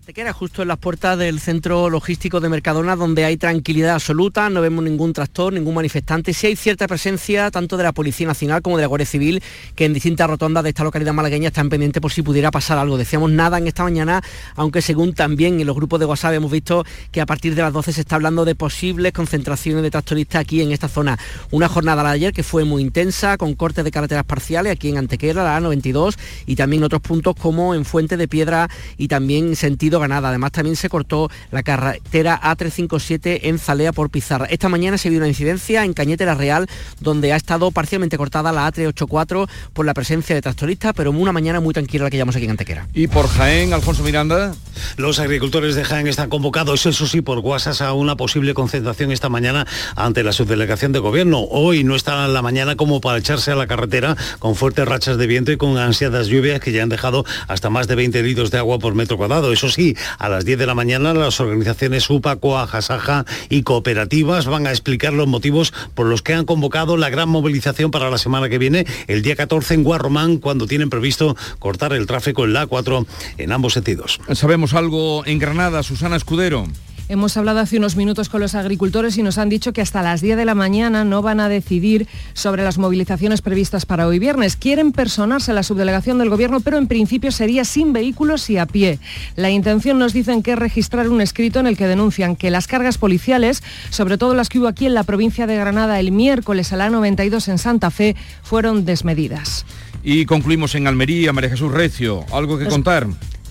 Te queda justo en las puertas del centro logístico de Mercadona donde hay tranquilidad absoluta, no vemos ningún tractor, ningún manifestante. Sí hay cierta presencia tanto de la Policía Nacional como de la Guardia Civil que en distintas rotondas de esta localidad malagueña están pendientes por si pudiera pasar algo. Decíamos nada en esta mañana, aunque según también en los grupos de WhatsApp hemos visto que a partir de las 12 se está hablando de posibles concentraciones de tractoristas aquí en esta zona. Una jornada de ayer que fue muy intensa con cortes de carreteras parciales aquí en Antequera, la A92 y también otros puntos como en Fuente de Piedra y también sentido ganada. Además también se cortó la carretera A357 en Zalea por Pizarra. Esta mañana se vio una incidencia en Cañete la Real donde ha estado parcialmente cortada la A384 por la presencia de tractoristas, pero una mañana muy tranquila la que llevamos aquí en Antequera. Y por Jaén, Alfonso Miranda. Los agricultores de Jaén están convocados, eso sí, por WhatsApp a una posible concentración esta mañana ante la subdelegación de gobierno. Hoy no está en la mañana como para echarse a la carretera con fuertes rachas de viento y con ansiadas lluvias que ya han dejado hasta más de 20 litros de agua por metro cuadrado. Eso sí, a las 10 de la mañana las organizaciones UPA, COA, Jasaja y cooperativas van a explicar los motivos por los que han convocado la gran movilización para la semana que viene, el día 14 en Guarromán, cuando tienen previsto cortar el tráfico en la A4 en ambos sentidos. ¿Sabemos algo en Granada, Susana Escudero? Hemos hablado hace unos minutos con los agricultores y nos han dicho que hasta las 10 de la mañana no van a decidir sobre las movilizaciones previstas para hoy viernes. Quieren personarse a la subdelegación del gobierno, pero en principio sería sin vehículos y a pie. La intención nos dicen que es registrar un escrito en el que denuncian que las cargas policiales, sobre todo las que hubo aquí en la provincia de Granada el miércoles a la 92 en Santa Fe, fueron desmedidas. Y concluimos en Almería, María Jesús Recio. ¿Algo que Nos- contar?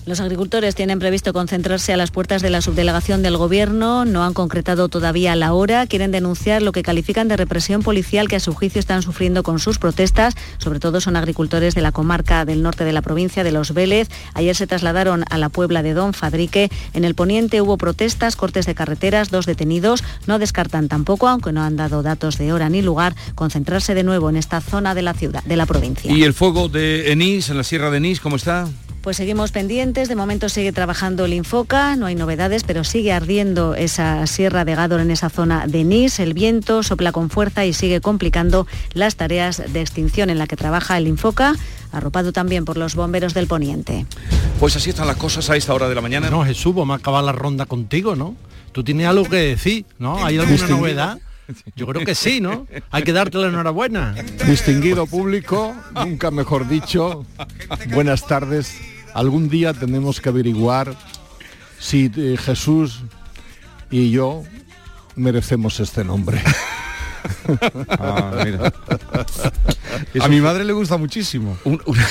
Los agricultores tienen previsto concentrarse a las puertas de la subdelegación del Gobierno, no han concretado todavía la hora, quieren denunciar lo que califican de represión policial que a su juicio están sufriendo con sus protestas, sobre todo son agricultores de la comarca del norte de la provincia de Los Vélez. Ayer se trasladaron a la Puebla de Don Fadrique. En el poniente hubo protestas, cortes de carreteras, dos detenidos. No descartan tampoco, aunque no han dado datos de hora ni lugar, concentrarse de nuevo en esta zona de la ciudad, de la provincia. ¿Y el fuego de Enís, en la sierra de Enís, cómo está? Pues seguimos pendientes, de momento sigue trabajando el Infoca, no hay novedades, pero sigue ardiendo esa sierra de Gádor en esa zona de Nis, el viento sopla con fuerza y sigue complicando las tareas de extinción en la que trabaja el Infoca, arropado también por los bomberos del Poniente. Pues así están las cosas a esta hora de la mañana. No, Jesús, vamos a acabar la ronda contigo, ¿no? Tú tienes algo que decir, ¿no? ¿Hay alguna novedad? Yo creo que sí, ¿no? Hay que darte la enhorabuena. Distinguido público, nunca mejor dicho, buenas tardes. Algún día tenemos que averiguar si eh, Jesús y yo merecemos este nombre. Ah, a mi madre le gusta muchísimo.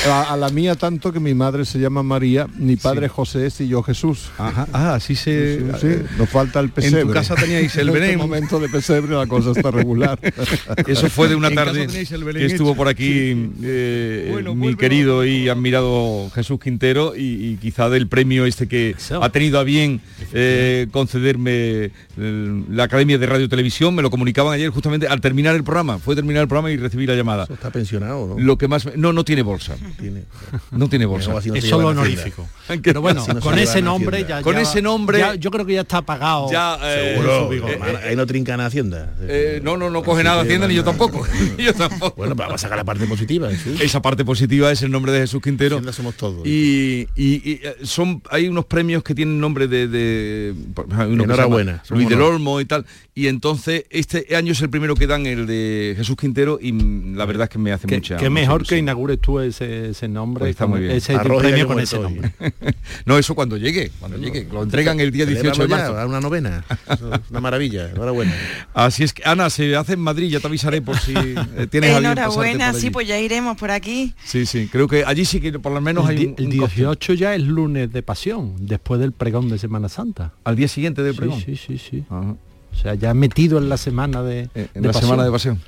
A, a la mía tanto que mi madre se llama María, mi padre José es y yo Jesús. Ah, así se... Sí, sí, Nos falta el pesebre. En tu casa teníais el En este Belén. momento de pesebre la cosa está regular. Eso fue de una tarde Belén que estuvo hecho. por aquí eh, mi querido y admirado Jesús Quintero y, y quizá del premio este que ha tenido a bien eh, concederme el- la Academia de Radio y Televisión. Me lo comunicaban ayer justamente al terminar el programa. Fue terminar el programa y recibí la llamada. Está pensionado, ¿no? Lo que más... No, no tiene bolsa. Tiene. No tiene bolsa. No, no Es solo honorífico. Pero bueno, no con ese nombre ya... Con ya- ese nombre- ya- yo creo que ya está pagado. Ya, eh, Seguro. eh, hermano, ahí no trinca en Hacienda. Eh, no, no, no coge nada Hacienda ni yo tampoco. yo tampoco. Bueno, vamos a sacar la parte positiva. ¿sí? Esa parte positiva es el nombre de Jesús Quintero. Hacienda somos todos. Y, y- y, eh, son hay unos premios que tienen nombre de, de- se Enhorabuena, Luis del. Olmo y tal y entonces este año es el primero que dan el de Jesús Quintero y la verdad es que me hace Que, mucha que mucha mejor que inaugures tú ese, ese nombre. Pues está con muy bien. Ese premio con ese nombre. no eso cuando llegue cuando llegue lo entregan el día 18 de marzo ya, a una novena. Una maravilla. Enhorabuena. así es que Ana se hace en Madrid ya te avisaré por si eh, tienes a bien pasarte Enhorabuena, por sí, pues ya iremos por aquí. sí sí creo que allí sí que por lo menos El, hay di- un, el un cóctel. 18 ya es lunes de pasión, después del pregón de Semana Santa. al día siguiente del Sí, pregón sí, sí, sí. Ajá. O sea, ya metido en la semana de, Eh, en de la pasión. semana de pasión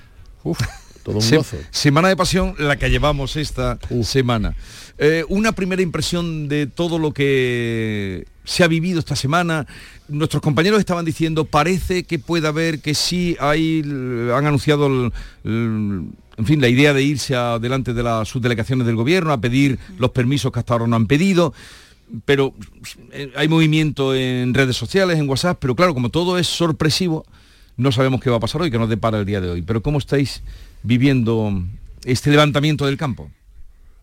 Uf, todo un Se- gozo. semana de pasión la que llevamos esta semana. Eh, una primera impresión de todo lo que se ha vivido esta semana. Nuestros compañeros estaban diciendo, parece que puede haber, que sí hay, han anunciado, el- el- en fin, la idea de irse adelante de las subdelegaciones del gobierno a pedir los permisos que hasta ahora no han pedido. Pero eh, hay movimiento en redes sociales, en WhatsApp, pero claro, como todo es sorpresivo, no sabemos qué va a pasar hoy, que nos depara el día de hoy. Pero ¿cómo estáis viviendo este levantamiento del campo?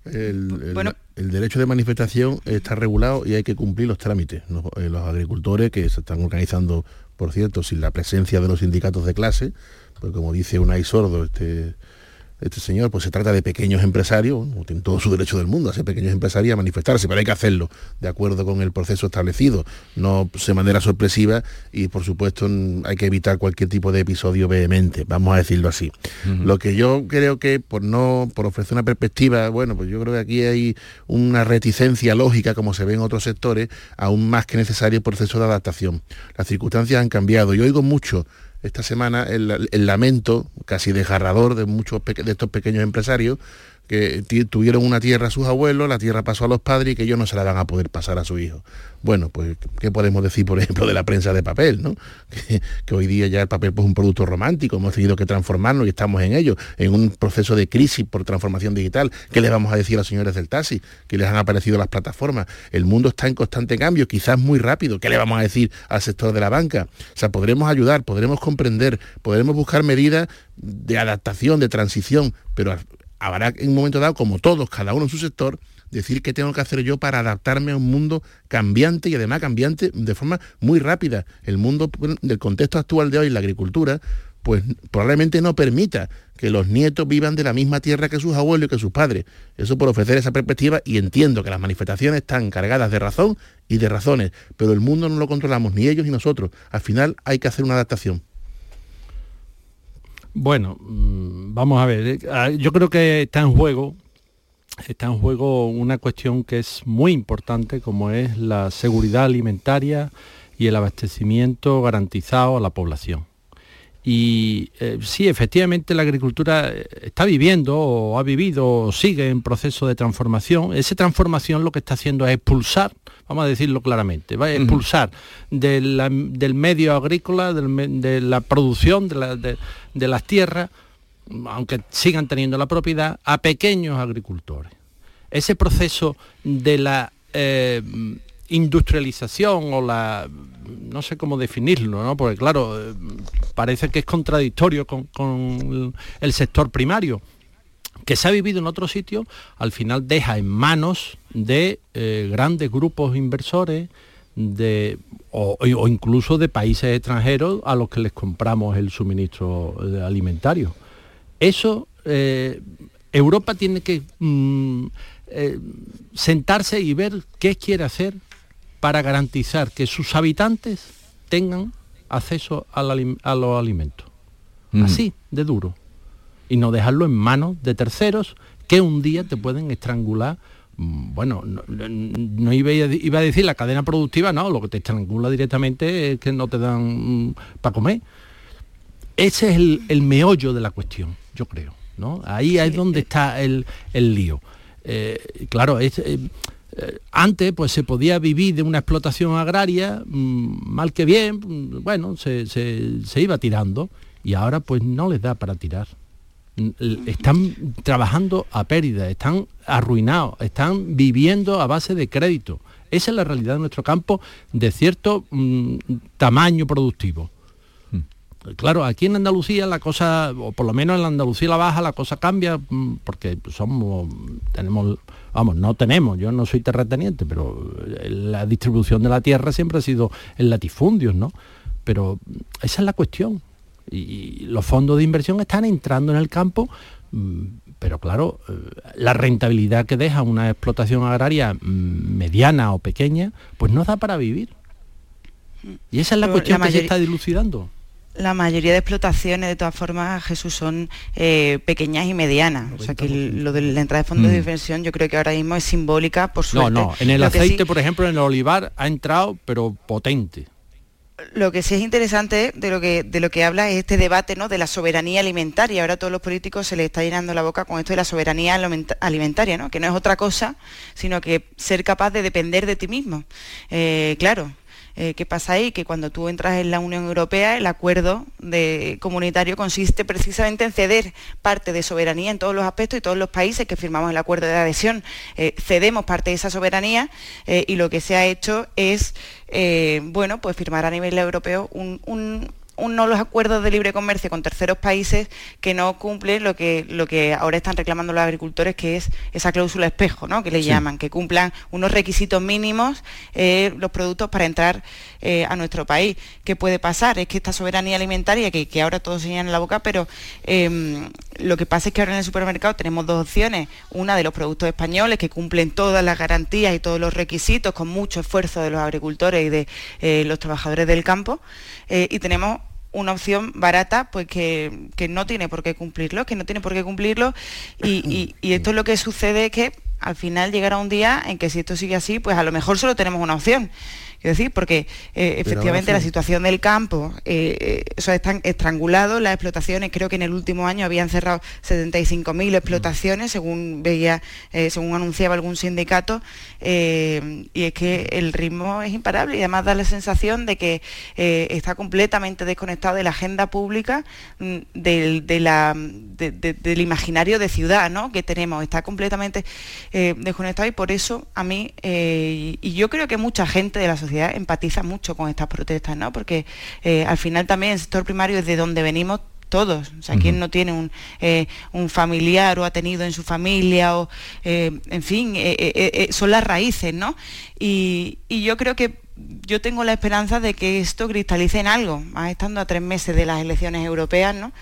El, el- Bueno. el derecho de manifestación está regulado y hay que cumplir los trámites. Los, eh, los agricultores que se están organizando, por cierto, sin la presencia de los sindicatos de clase, pues como dice Unai Sordo, este, este señor, pues se trata de pequeños empresarios, bueno, tienen todo su derecho del mundo a ser pequeños empresarios y a manifestarse, pero hay que hacerlo de acuerdo con el proceso establecido, no de manera sorpresiva y por supuesto hay que evitar cualquier tipo de episodio vehemente, vamos a decirlo así. Lo que yo creo que por no, por ofrecer una perspectiva, bueno, pues yo creo que aquí hay una reticencia lógica, como se ve en otros sectores, aún más que necesario proceso de adaptación. Las circunstancias han cambiado. Yo oigo mucho esta semana el, lamento casi desgarrador de muchos de estos pequeños empresarios que tuvieron una tierra a sus abuelos, la tierra pasó a los padres y que ellos no se la van a poder pasar a su hijo. Bueno, pues, ¿qué podemos decir, por ejemplo, de la prensa de papel, ¿no? Que, que hoy día ya el papel pues, es un producto romántico, hemos tenido que transformarnos y estamos en ello, en un proceso de crisis por transformación digital. ¿Qué les vamos a decir a los señores del taxi? ¿Qué les han aparecido las plataformas? El mundo está en constante cambio, quizás muy rápido. ¿Qué le vamos a decir al sector de la banca? O sea, podremos ayudar, podremos comprender, podremos buscar medidas de adaptación, de transición, pero habrá en un momento dado, como todos, cada uno en su sector, decir qué tengo que hacer yo para adaptarme a un mundo cambiante y además cambiante de forma muy rápida. El mundo del contexto actual de hoy, la agricultura, pues probablemente no permita que los nietos vivan de la misma tierra que sus abuelos y que sus padres. Eso por ofrecer esa perspectiva y entiendo que las manifestaciones están cargadas de razón y de razones, pero el mundo no lo controlamos ni ellos ni nosotros. Al final hay que hacer una adaptación. Bueno, mm, vamos a ver. eh, ah, Yo creo que está en juego está en juego una cuestión que es muy importante como es la seguridad alimentaria y el abastecimiento garantizado a la población. Y eh, sí, efectivamente la agricultura eh, está viviendo o ha vivido o sigue en proceso de transformación. Esa transformación lo que está haciendo es expulsar, vamos a decirlo claramente, va a expulsar de la- del medio agrícola, del de la producción de, la- de- de las tierras, aunque sigan teniendo la propiedad, a pequeños agricultores. Ese proceso de la eh, industrialización o la no sé cómo definirlo, ¿no? Porque claro, eh, parece que es contradictorio con, el sector primario que se ha vivido en otro sitio, al final deja en manos de eh, grandes grupos inversores de, o, incluso de países extranjeros a los que les compramos el suministro alimentario. Eso, eh, Europa tiene que mm, sentarse y ver qué quiere hacer para garantizar que sus habitantes tengan acceso a los alimentos. Así, de duro. Y no dejarlo en manos de terceros que un día te pueden estrangular. mm, Bueno, no, iba, a, iba a decir la cadena productiva, no, lo que te estrangula directamente es que no te dan para comer. Ese es el, el meollo de la cuestión, yo creo. ¿no? Ahí es donde está el, el lío. Eh, claro, es, eh, eh, antes pues se podía vivir de una explotación agraria, mm, mal que bien, mm, bueno, se, se- se iba tirando y ahora pues no les da para tirar. Están trabajando a pérdida, están arruinados, están viviendo a base de crédito. Esa es la realidad de nuestro campo de cierto mm, tamaño productivo. Claro, aquí en Andalucía la cosa, o por lo menos en la Andalucía la baja, la cosa cambia mm, porque somos, tenemos, vamos, no tenemos, yo no soy terrateniente, pero eh, la distribución de la tierra siempre ha sido en latifundios, ¿no? Pero esa es la cuestión. Y, los fondos de inversión están entrando en el campo, mm, pero claro, eh, la rentabilidad que deja una explotación agraria mm, mediana o pequeña, pues no da para vivir. Y esa es la Pero cuestión la que se está dilucidando. La mayoría de explotaciones, de todas formas, Jesús, son eh, pequeñas y medianas. O sea que el- lo de la entrada de fondos de Mm. inversión yo creo que ahora mismo es simbólica, por No, suerte. no, en el Lo aceite, sí- por ejemplo, en el olivar ha entrado, pero potente. lo que sí es interesante de lo que de lo que habla es este debate ¿no? de la soberanía alimentaria. Ahora a todos los políticos se les está llenando la boca con esto de la soberanía alimenta- alimentaria, ¿no? que no es otra cosa, sino que ser capaz de depender de ti mismo. Eh, claro. Eh, ¿Qué pasa ahí? Que cuando tú entras en la Unión Europea, el acuerdo de, comunitario consiste precisamente en ceder parte de soberanía en todos los aspectos y todos los países que firmamos el acuerdo de adhesión eh, cedemos parte de esa soberanía eh, y lo que se ha hecho es eh, bueno, pues firmar a nivel europeo un, un- uno los acuerdos de libre comercio con terceros países que no cumplen lo que, lo que ahora están reclamando los agricultores, que es esa cláusula espejo, ¿no? que le Sí. llaman, que cumplan unos requisitos mínimos eh, los productos para entrar eh, a nuestro país. ¿Qué puede pasar? Es que esta soberanía alimentaria, que, que ahora todos se llenan la boca, pero em, lo que pasa es que ahora en el supermercado tenemos dos opciones. Una de los productos españoles que cumplen todas las garantías y todos los requisitos con mucho esfuerzo de los agricultores y de eh, los trabajadores del campo. y tenemos una opción barata pues que, que no tiene por qué cumplirlo, que no tiene por qué cumplirlo y, y- y esto es lo que sucede que al final llegará un día en que si esto sigue así, pues a lo mejor solo tenemos una opción. Quiero decir, porque eh, efectivamente la situación del campo, eh, eh, o sea, están estrangulados las explotaciones, creo que en el último año habían cerrado 75.000 explotaciones, según veía, eh, según anunciaba algún sindicato, y es que el ritmo es imparable y además da la sensación de que está completamente desconectado de la agenda pública, mm, del, de la- de- de- del imaginario de ciudad ¿no? que tenemos, está completamente desconectado y por eso a mí, y y yo creo que mucha gente de la sociedad empatiza mucho con estas protestas, ¿no? porque eh, al final también el sector primario es de donde venimos todos, o sea, quien no tiene un, eh, un familiar o ha tenido en su familia, o, eh, en fin, eh, son las raíces, ¿no? Y, y yo creo que yo tengo la esperanza de que esto cristalice en algo, más estando a tres meses de las elecciones europeas, ¿no?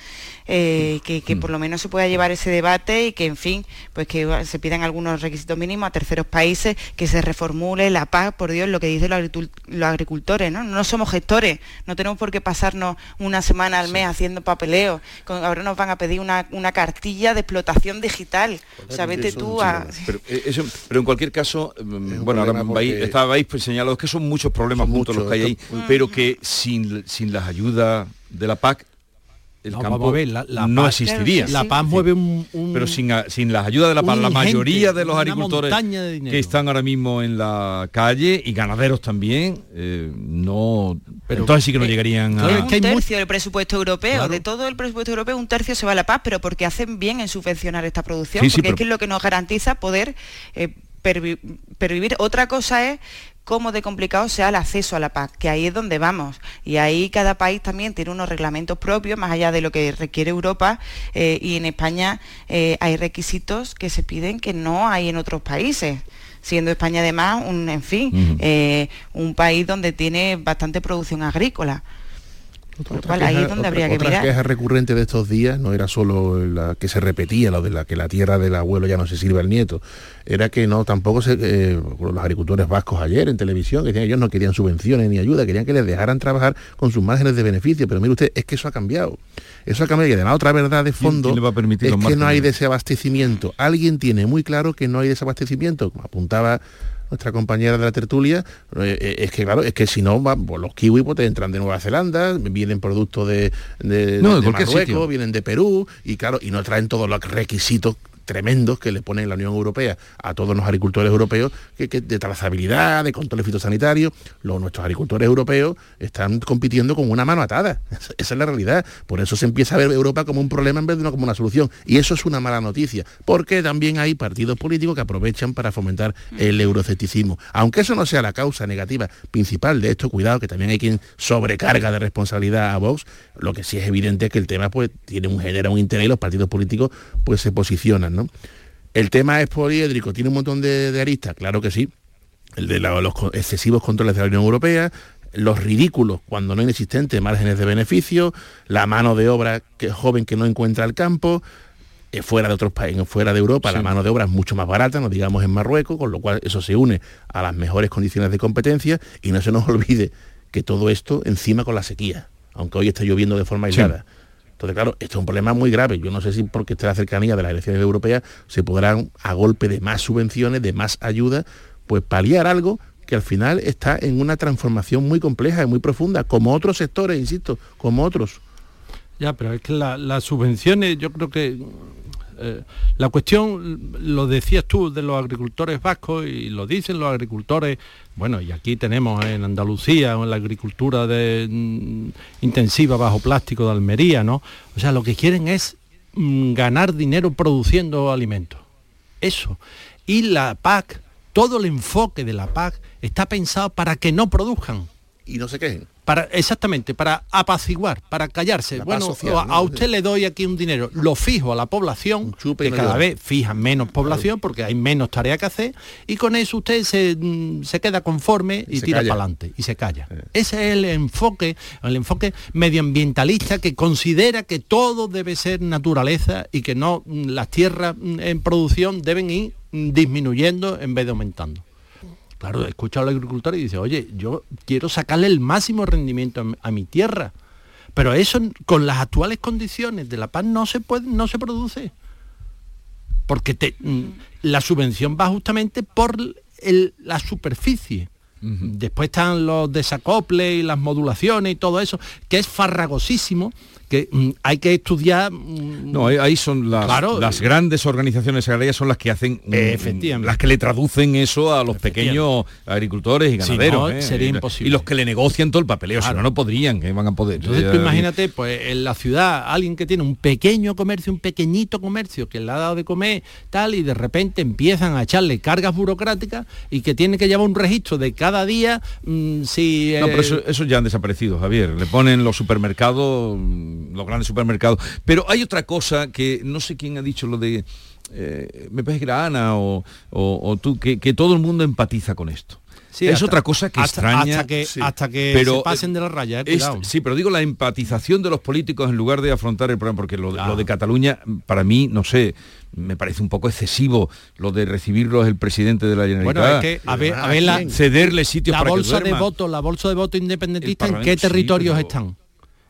Eh, que, Mm. por lo menos se pueda llevar ese debate y que, en fin, pues que se pidan algunos requisitos mínimos a terceros países, que se reformule la paz, por Dios, lo que dicen los, agricultores, ¿no? No somos gestores, no tenemos por qué pasarnos una semana al mes haciendo papeleo. Con- ahora nos van a pedir una, una cartilla de explotación digital. O sea, vete tú a... Pero, eh, eso- pero en cualquier caso, mm, bueno, ahora porque- estabais pues, señalados que son muchos problemas juntos los que hay ahí, esto- pero que sin, sin las ayudas de la PAC el No, campo ver, la- la no existiría. La PAC mueve un, un- pero sin, a- sin las ayudas de la un la mayoría de los agricultores de que están ahora mismo en la calle y ganaderos también, eh, no, entonces sí que no llegarían a... un tercio del presupuesto europeo, Claro. de todo el presupuesto europeo, un tercio se va a la paz, pero porque hacen bien en subvencionar esta producción, Sí, sí, porque pero- es que es lo que nos garantiza poder eh, pervi- pervivir. Otra cosa es cómo de complicado sea el acceso a la paz, que ahí es donde vamos. Y ahí cada país también tiene unos reglamentos propios, más allá de lo que requiere Europa, eh, y en España eh, hay requisitos que se piden que no hay en otros países siendo España además un, en fin, eh, un país donde tiene bastante producción agrícola. Con lo cual, ahí es donde otra- habría que otra mirar. queja recurrente de estos días no era solo la que se repetía, lo de la que la tierra del abuelo ya no se sirve al nieto, era que no tampoco se, eh, los agricultores vascos ayer en televisión que decían que ellos no querían subvenciones ni ayuda, querían que les dejaran trabajar con sus márgenes de beneficio, pero mire usted, es que eso ha cambiado. Eso ha cambiado y además otra verdad de fondo quién le va a permitir es que no hay desabastecimiento. Alguien tiene muy claro que no hay desabastecimiento, como apuntaba nuestra compañera de la tertulia, eh, eh, es que claro, es que si no, va- pues los kiwis pues, te entran de Nueva Zelanda, vienen productos de, de, No, de de Marruecos, sitio. vienen de Perú, y claro, y no traen todos los requisitos tremendos que le pone la Unión Europea a todos los agricultores europeos que, de trazabilidad, de control fitosanitario, los nuestros agricultores europeos están compitiendo con una mano atada. Esa es la realidad. Por eso se empieza a ver Europa como un problema en vez de una, como una solución. Y eso es una mala noticia, porque también hay partidos políticos que aprovechan para fomentar el eurocepticismo. Aunque eso no sea la causa negativa principal de esto, cuidado, que también hay quien sobrecarga de responsabilidad a Vox, lo que sí es evidente es que el tema pues tiene un genera un interés y los partidos políticos pues se posicionan, ¿no? El tema es poliédrico, tiene un montón de, de aristas, claro que sí. El de la- los excesivos controles de la Unión Europea, los ridículos cuando no hay inexistentes márgenes de beneficio, la mano de obra que, joven que no encuentra el campo, eh, fuera de otros países, fuera de Europa, la mano de obra es mucho más barata, no digamos en Marruecos, con lo cual eso se une a las mejores condiciones de competencia y no se nos olvide que todo esto encima con la sequía, aunque hoy está lloviendo de forma Sí. Entonces, claro, esto es un problema muy grave. Yo no sé si porque esté la cercanía de las elecciones europeas se podrán, a golpe de más subvenciones, de más ayuda, pues paliar algo que al final está en una transformación muy compleja y muy profunda, como otros sectores, insisto, como otros. Ya, pero es que la- las subvenciones, yo creo que eh, la cuestión, lo decías tú, de los agricultores vascos y lo dicen los agricultores, bueno, y aquí tenemos en Andalucía, en la agricultura de, mm, intensiva bajo plástico de Almería, ¿no? O sea, lo que quieren es mm, ganar dinero produciendo alimentos. Eso. Y la PAC, todo el enfoque de la PAC está pensado para que no produzcan. Y no se quejen. Para, exactamente, para apaciguar, para callarse. La bueno, social, a, ¿no? a usted le doy aquí un dinero, lo fijo a la población, que cada vez fijan menos población porque hay menos tarea que hacer, y con eso usted se, mm, se queda conforme y, tira para adelante y se calla. Ese es el enfoque, el enfoque medioambientalista que considera que todo debe ser naturaleza y que no mm, las tierras mm, en producción deben ir disminuyendo en vez de aumentando. Claro, escucha al agricultor y dice, oye, yo quiero sacarle el máximo rendimiento a mi- tierra. Pero eso con las actuales condiciones de la paz no se puede, no se produce. Porque te- la subvención va justamente por el- la superficie. Después están los desacoples y las modulaciones y todo eso, que es farragosísimo, que mm, hay que estudiar. mm, No, ahí, ahí son las, Claro. las grandes organizaciones agrarias son las que hacen, mm, Efectivamente. las que le traducen eso a los pequeños agricultores y ganaderos. no, ¿eh? sería Y- imposible. Y los que le negocian todo el papeleo, si no, no podrían, que van a poder. Entonces tú Eh, imagínate, pues en la ciudad, alguien que tiene un pequeño comercio, un pequeñito comercio que le ha dado de comer, tal, y de repente empiezan a echarle cargas burocráticas y que tiene que llevar un registro de cada día mm, si... No, pero eh, eso, eso ya han desaparecido, Javier. Le ponen los supermercados, mm, los grandes supermercados. Pero hay otra cosa que no sé quién ha dicho lo de, eh, me parece que era Ana o, o- o tú, que, que todo el mundo empatiza con esto. Sí, es hasta- otra cosa que hasta- extraña. hasta que- hasta que pero, se pasen de la raya, eh, es- sí, pero digo la empatización de los políticos en lugar de afrontar el problema, porque lo, de- lo de Cataluña, para mí, no sé, me parece un poco excesivo lo de recibirlos el presidente de la Generalitat. Bueno, es que a ver, a ver la, cederle sitios la para que bolsa de votos, la bolsa de votos independentista, ¿en qué sí, territorios pero- están?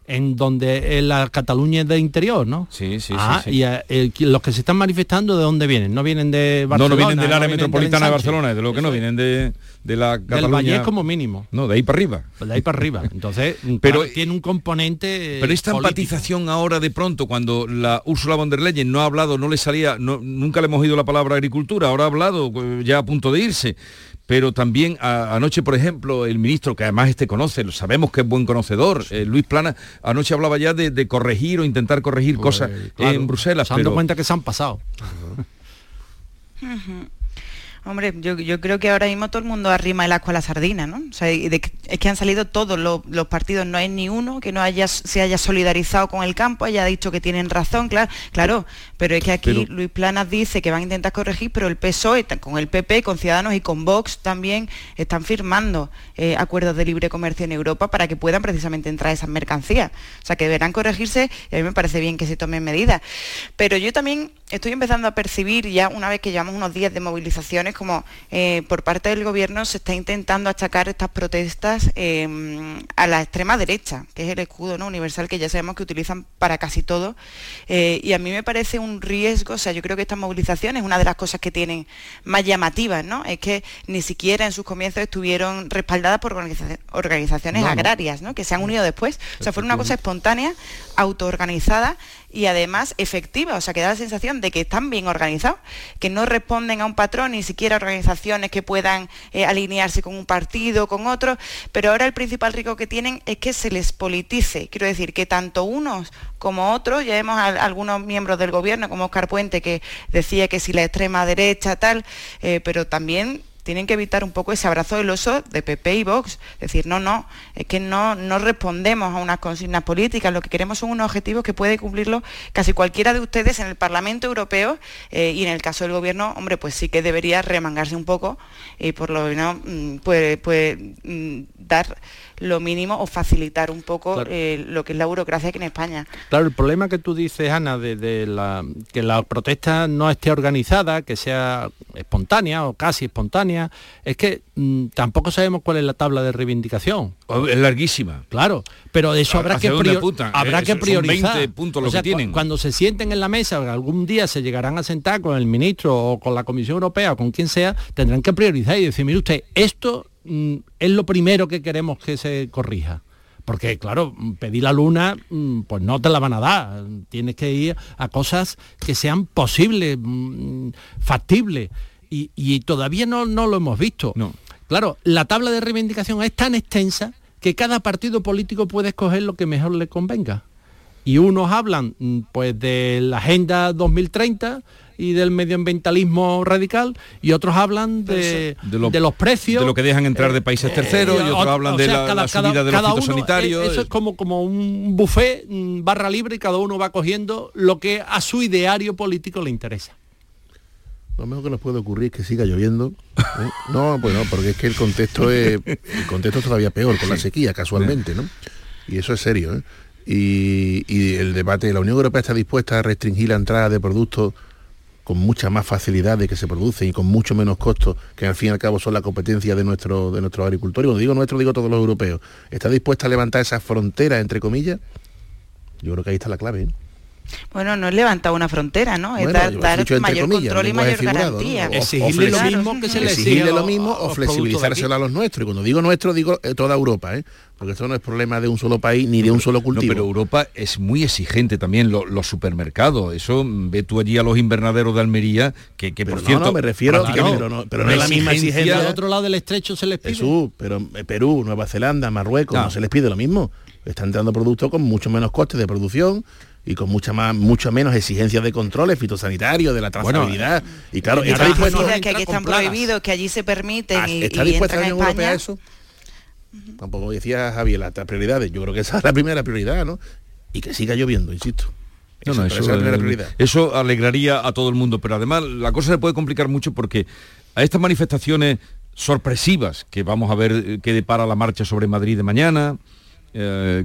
En donde en la Cataluña es de interior, ¿no? Sí, sí, Ah, sí, sí. y eh, los que se están manifestando, ¿de dónde vienen? No vienen de No, Barcelona. no vienen del área metropolitana de. Barcelona, de lo que no vienen de, de la Del Cataluña. Vallés como mínimo. No, de ahí para arriba. Pues de ahí para arriba. Entonces, Pero- tiene un componente. Pero esta político. empatización ahora de pronto, cuando la Úrsula von der Leyen no ha hablado, no le salía, no- nunca le hemos oído la palabra agricultura, ahora ha hablado eh, ya a punto de irse. Pero también a- anoche, por ejemplo, el ministro, que además este conoce, lo sabemos que es buen conocedor, eh, Luis Plana, anoche hablaba ya de, de corregir o intentar corregir cosas claro, en Bruselas. Se han dado pero- cuenta que se han pasado. Hombre, yo, yo creo que ahora mismo todo el mundo arrima el asco a la sardina, ¿no? O sea, de es que han salido todos los, los partidos, no hay ni uno que no haya, se haya solidarizado con el campo, haya dicho que tienen razón, claro, claro, pero es que aquí Pero- Luis Planas dice que van a intentar corregir, pero el PSOE, con el PP, con Ciudadanos y con Vox también están firmando eh, acuerdos de libre comercio en Europa para que puedan precisamente entrar esas mercancías. O sea, que deberán corregirse y a mí me parece bien que se tomen medidas. Pero yo también estoy empezando a percibir ya una vez que llevamos unos días de movilizaciones como eh, por parte del gobierno se está intentando achacar estas protestas eh, a la extrema derecha, que es el escudo ¿no? universal que ya sabemos que utilizan para casi todo. Eh, y a mí me parece un riesgo, o sea, yo creo que estas movilizaciones, una de las cosas que tienen más llamativas, ¿no? Es que ni siquiera en sus comienzos estuvieron respaldadas por organiza- organizaciones No, no. agrarias, ¿no? Que se han unido después. O sea, fue una cosa espontánea, autoorganizada y además efectiva. O sea, que da la sensación de que están bien organizados, que no responden a un patrón, ni siquiera organizaciones que puedan eh, alinearse con un partido, con otro. Pero ahora el principal riesgo que tienen es que se les politice. Quiero decir, que tanto unos como otros, ya vemos algunos miembros del gobierno, como Oscar Puente, que decía que si la extrema derecha, tal, eh, pero también tienen que evitar un poco ese abrazo del oso de PP y Vox. Decir, no, no, es que no, no respondemos a unas consignas políticas, lo que queremos son unos objetivos que puede cumplirlo casi cualquiera de ustedes en el Parlamento Europeo eh, y en el caso del Gobierno, hombre, pues sí que debería remangarse un poco y por lo menos mm, pues, pues, mm, dar lo mínimo o facilitar un poco Claro. eh, lo que es la burocracia aquí en España. Claro, el problema que tú dices, Ana, de, de la, que la protesta no esté organizada, que sea espontánea o casi espontánea, es que mm, tampoco sabemos cuál es la tabla de reivindicación. Es larguísima. Claro, pero de eso habrá ¿Hacia que, prior- habrá Eh, que priorizar. 20 puntos lo O sea, que tienen. cu- Cuando se sienten en la mesa, algún día se llegarán a sentar con el ministro o con la Comisión Europea o con quien sea, tendrán que priorizar y decir, mire usted, esto mm, es lo primero que queremos que se corrija. Porque, claro, mm, pedir la luna, mm, pues no te la van a dar. Tienes que ir a cosas que sean posibles, factibles. Y, y todavía no, no lo hemos visto. Claro, la tabla de reivindicación es tan extensa que cada partido político puede escoger lo que mejor le convenga. Y unos hablan mm, pues de la Agenda 2030 y del medioambientalismo radical y otros hablan de, De lo- de los precios. de lo que dejan entrar de países terceros y otros o- hablan o de la, cada- la cada- subida de los cada fitosanitarios. eh, Eso es como, como un buffet mm, barra libre y cada uno va cogiendo lo que a su ideario político le interesa. Lo mejor que nos puede ocurrir es que siga lloviendo. ¿eh? No, pues no, porque es que el contexto es el contexto es todavía peor con la sequía, casualmente, ¿no? Y eso es serio, ¿eh? Y, y el debate, la Unión Europea está dispuesta a restringir la entrada de productos con mucha más facilidad de que se producen y con mucho menos costos, que al fin y al cabo son la competencia de nuestro de nuestros agricultores. Cuando digo nuestro, digo todos los europeos. ¿Está dispuesta a levantar esa frontera, entre comillas? Yo creo que ahí está la clave. ¿eh? Bueno, no es levantar una frontera, ¿no? es Bueno, dar, mayor comillas, control y mayor figurado, ¿no? garantía. O- Exigirle lo Claro. mismo que se le exige lo mismo o flexibilizárselo a los nuestros. Y cuando digo nuestro, digo eh, toda Europa, ¿eh? porque esto no es problema de un solo país ni de un solo No, cultivo. pero Europa es muy exigente también, lo- los supermercados. Eso, ve tú allí a los invernaderos de Almería, que, que por no, cierto... no, me refiero- prácticamente pero no- pero no es la misma exigencia. Al otro lado del estrecho se les pide. Jesús, pero eh, Perú, Nueva Zelanda, Marruecos, No. no se les pide lo mismo. Están entrando productos con mucho menos costes de producción y con mucha más, mucho menos exigencias de controles fitosanitarios, de la trazabilidad. y claro, Y está dispuesto, que aquí están prohibidos, que allí se permiten Ah, y, ¿Está y dispuesta la Unión Europea a España. eso? Tampoco decía Javier las prioridades. Yo creo que esa es la primera prioridad, ¿no? Y que siga lloviendo, insisto. No, no, eso, esa es la primera eh, prioridad. eso alegraría a todo el mundo, pero además la cosa se puede complicar mucho porque a estas manifestaciones sorpresivas que vamos a ver eh, qué depara la marcha sobre Madrid de mañana, eh,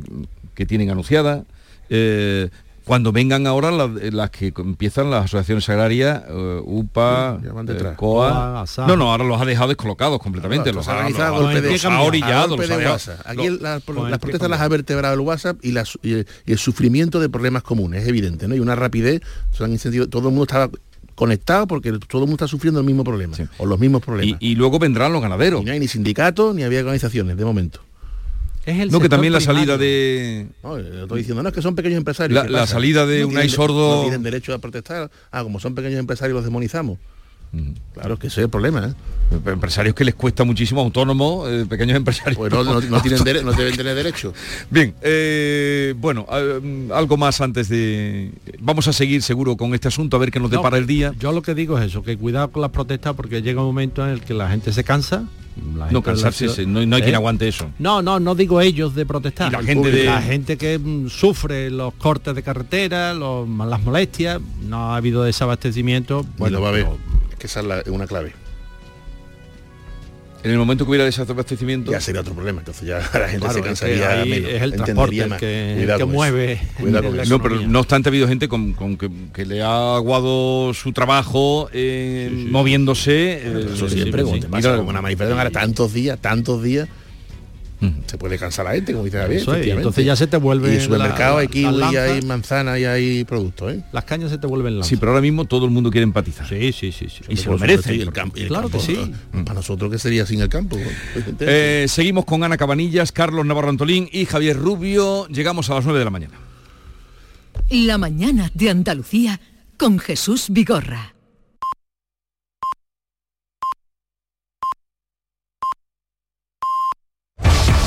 que tienen anunciada. Eh, cuando vengan ahora las, las que empiezan las asociaciones agrarias, eh, UPA, eh. COA. No, no, ahora los ha dejado descolocados completamente. Los ha, los ha- golpe de- los ha orillado. golpe los de ha. Aquí el- la- las el protestas las ha vertebrado el WhatsApp y, las- y el, y el sufrimiento de problemas comunes, es evidente, ¿no? Y una rapidez, se han todo el mundo estaba conectado porque todo el mundo está sufriendo el mismo problema o los mismos problemas. Y, y luego vendrán los ganaderos. Y no hay ni sindicatos ni había organizaciones de momento. Es el No, que también la primario. salida de... No, estoy diciendo, no, es que son pequeños empresarios. La- salida de No Unai Sordo- No tienen derecho a protestar. Ah, como son pequeños empresarios los demonizamos. Claro, es que ese es el problema, ¿eh? Empresarios que les cuesta muchísimo, autónomos, eh, pequeños empresarios. Pues no, no- no tienen dere- no deben tener derecho. Bien, eh, bueno, eh, algo más antes de... Vamos a seguir seguro con este asunto, a ver qué nos No, depara el día. Yo lo que digo es eso, que cuidado con las protestas porque llega un momento en el que la gente se cansa. No, cansarse, ciudad- no, no hay quien ¿Eh? aguante eso. No, no, no digo ellos de protestar. La gente de- La gente que mm, sufre los cortes de carretera, los- las molestias, no ha habido desabastecimiento. Bueno, Bueno, va a ver. Es que esa es la- una clave. En el momento que hubiera desabastecimiento... Ya sería otro problema. Entonces ya la gente Claro, se es cansaría ahí menos, es el transporte más. que- Cuidado mueve Cuidado la. No, pero no obstante ha habido gente con, con que, que le ha aguado su trabajo eh, moviéndose. eh, Eso siempre, sí, como una manifestación ahora tantos días, tantos días, se puede cansar la gente, como dice Javier. Eso es, y efectivamente. entonces ya se te vuelve Y en supermercado la- hay kiwi, hay manzana y hay productos, ¿eh? Las cañas se te vuelven lanzas. Sí, pero ahora mismo todo el mundo quiere empatizar. Sí, sí, sí. sí. Y se lo merece. y el campo- y el Claro que campo, sí. Para nosotros, ¿qué sería sin el campo? Eh, seguimos con Ana Cabanillas, Carlos Navarro Antolín y Javier Rubio. Llegamos a las 9 de la mañana. La mañana de Andalucía con Jesús Vigorra.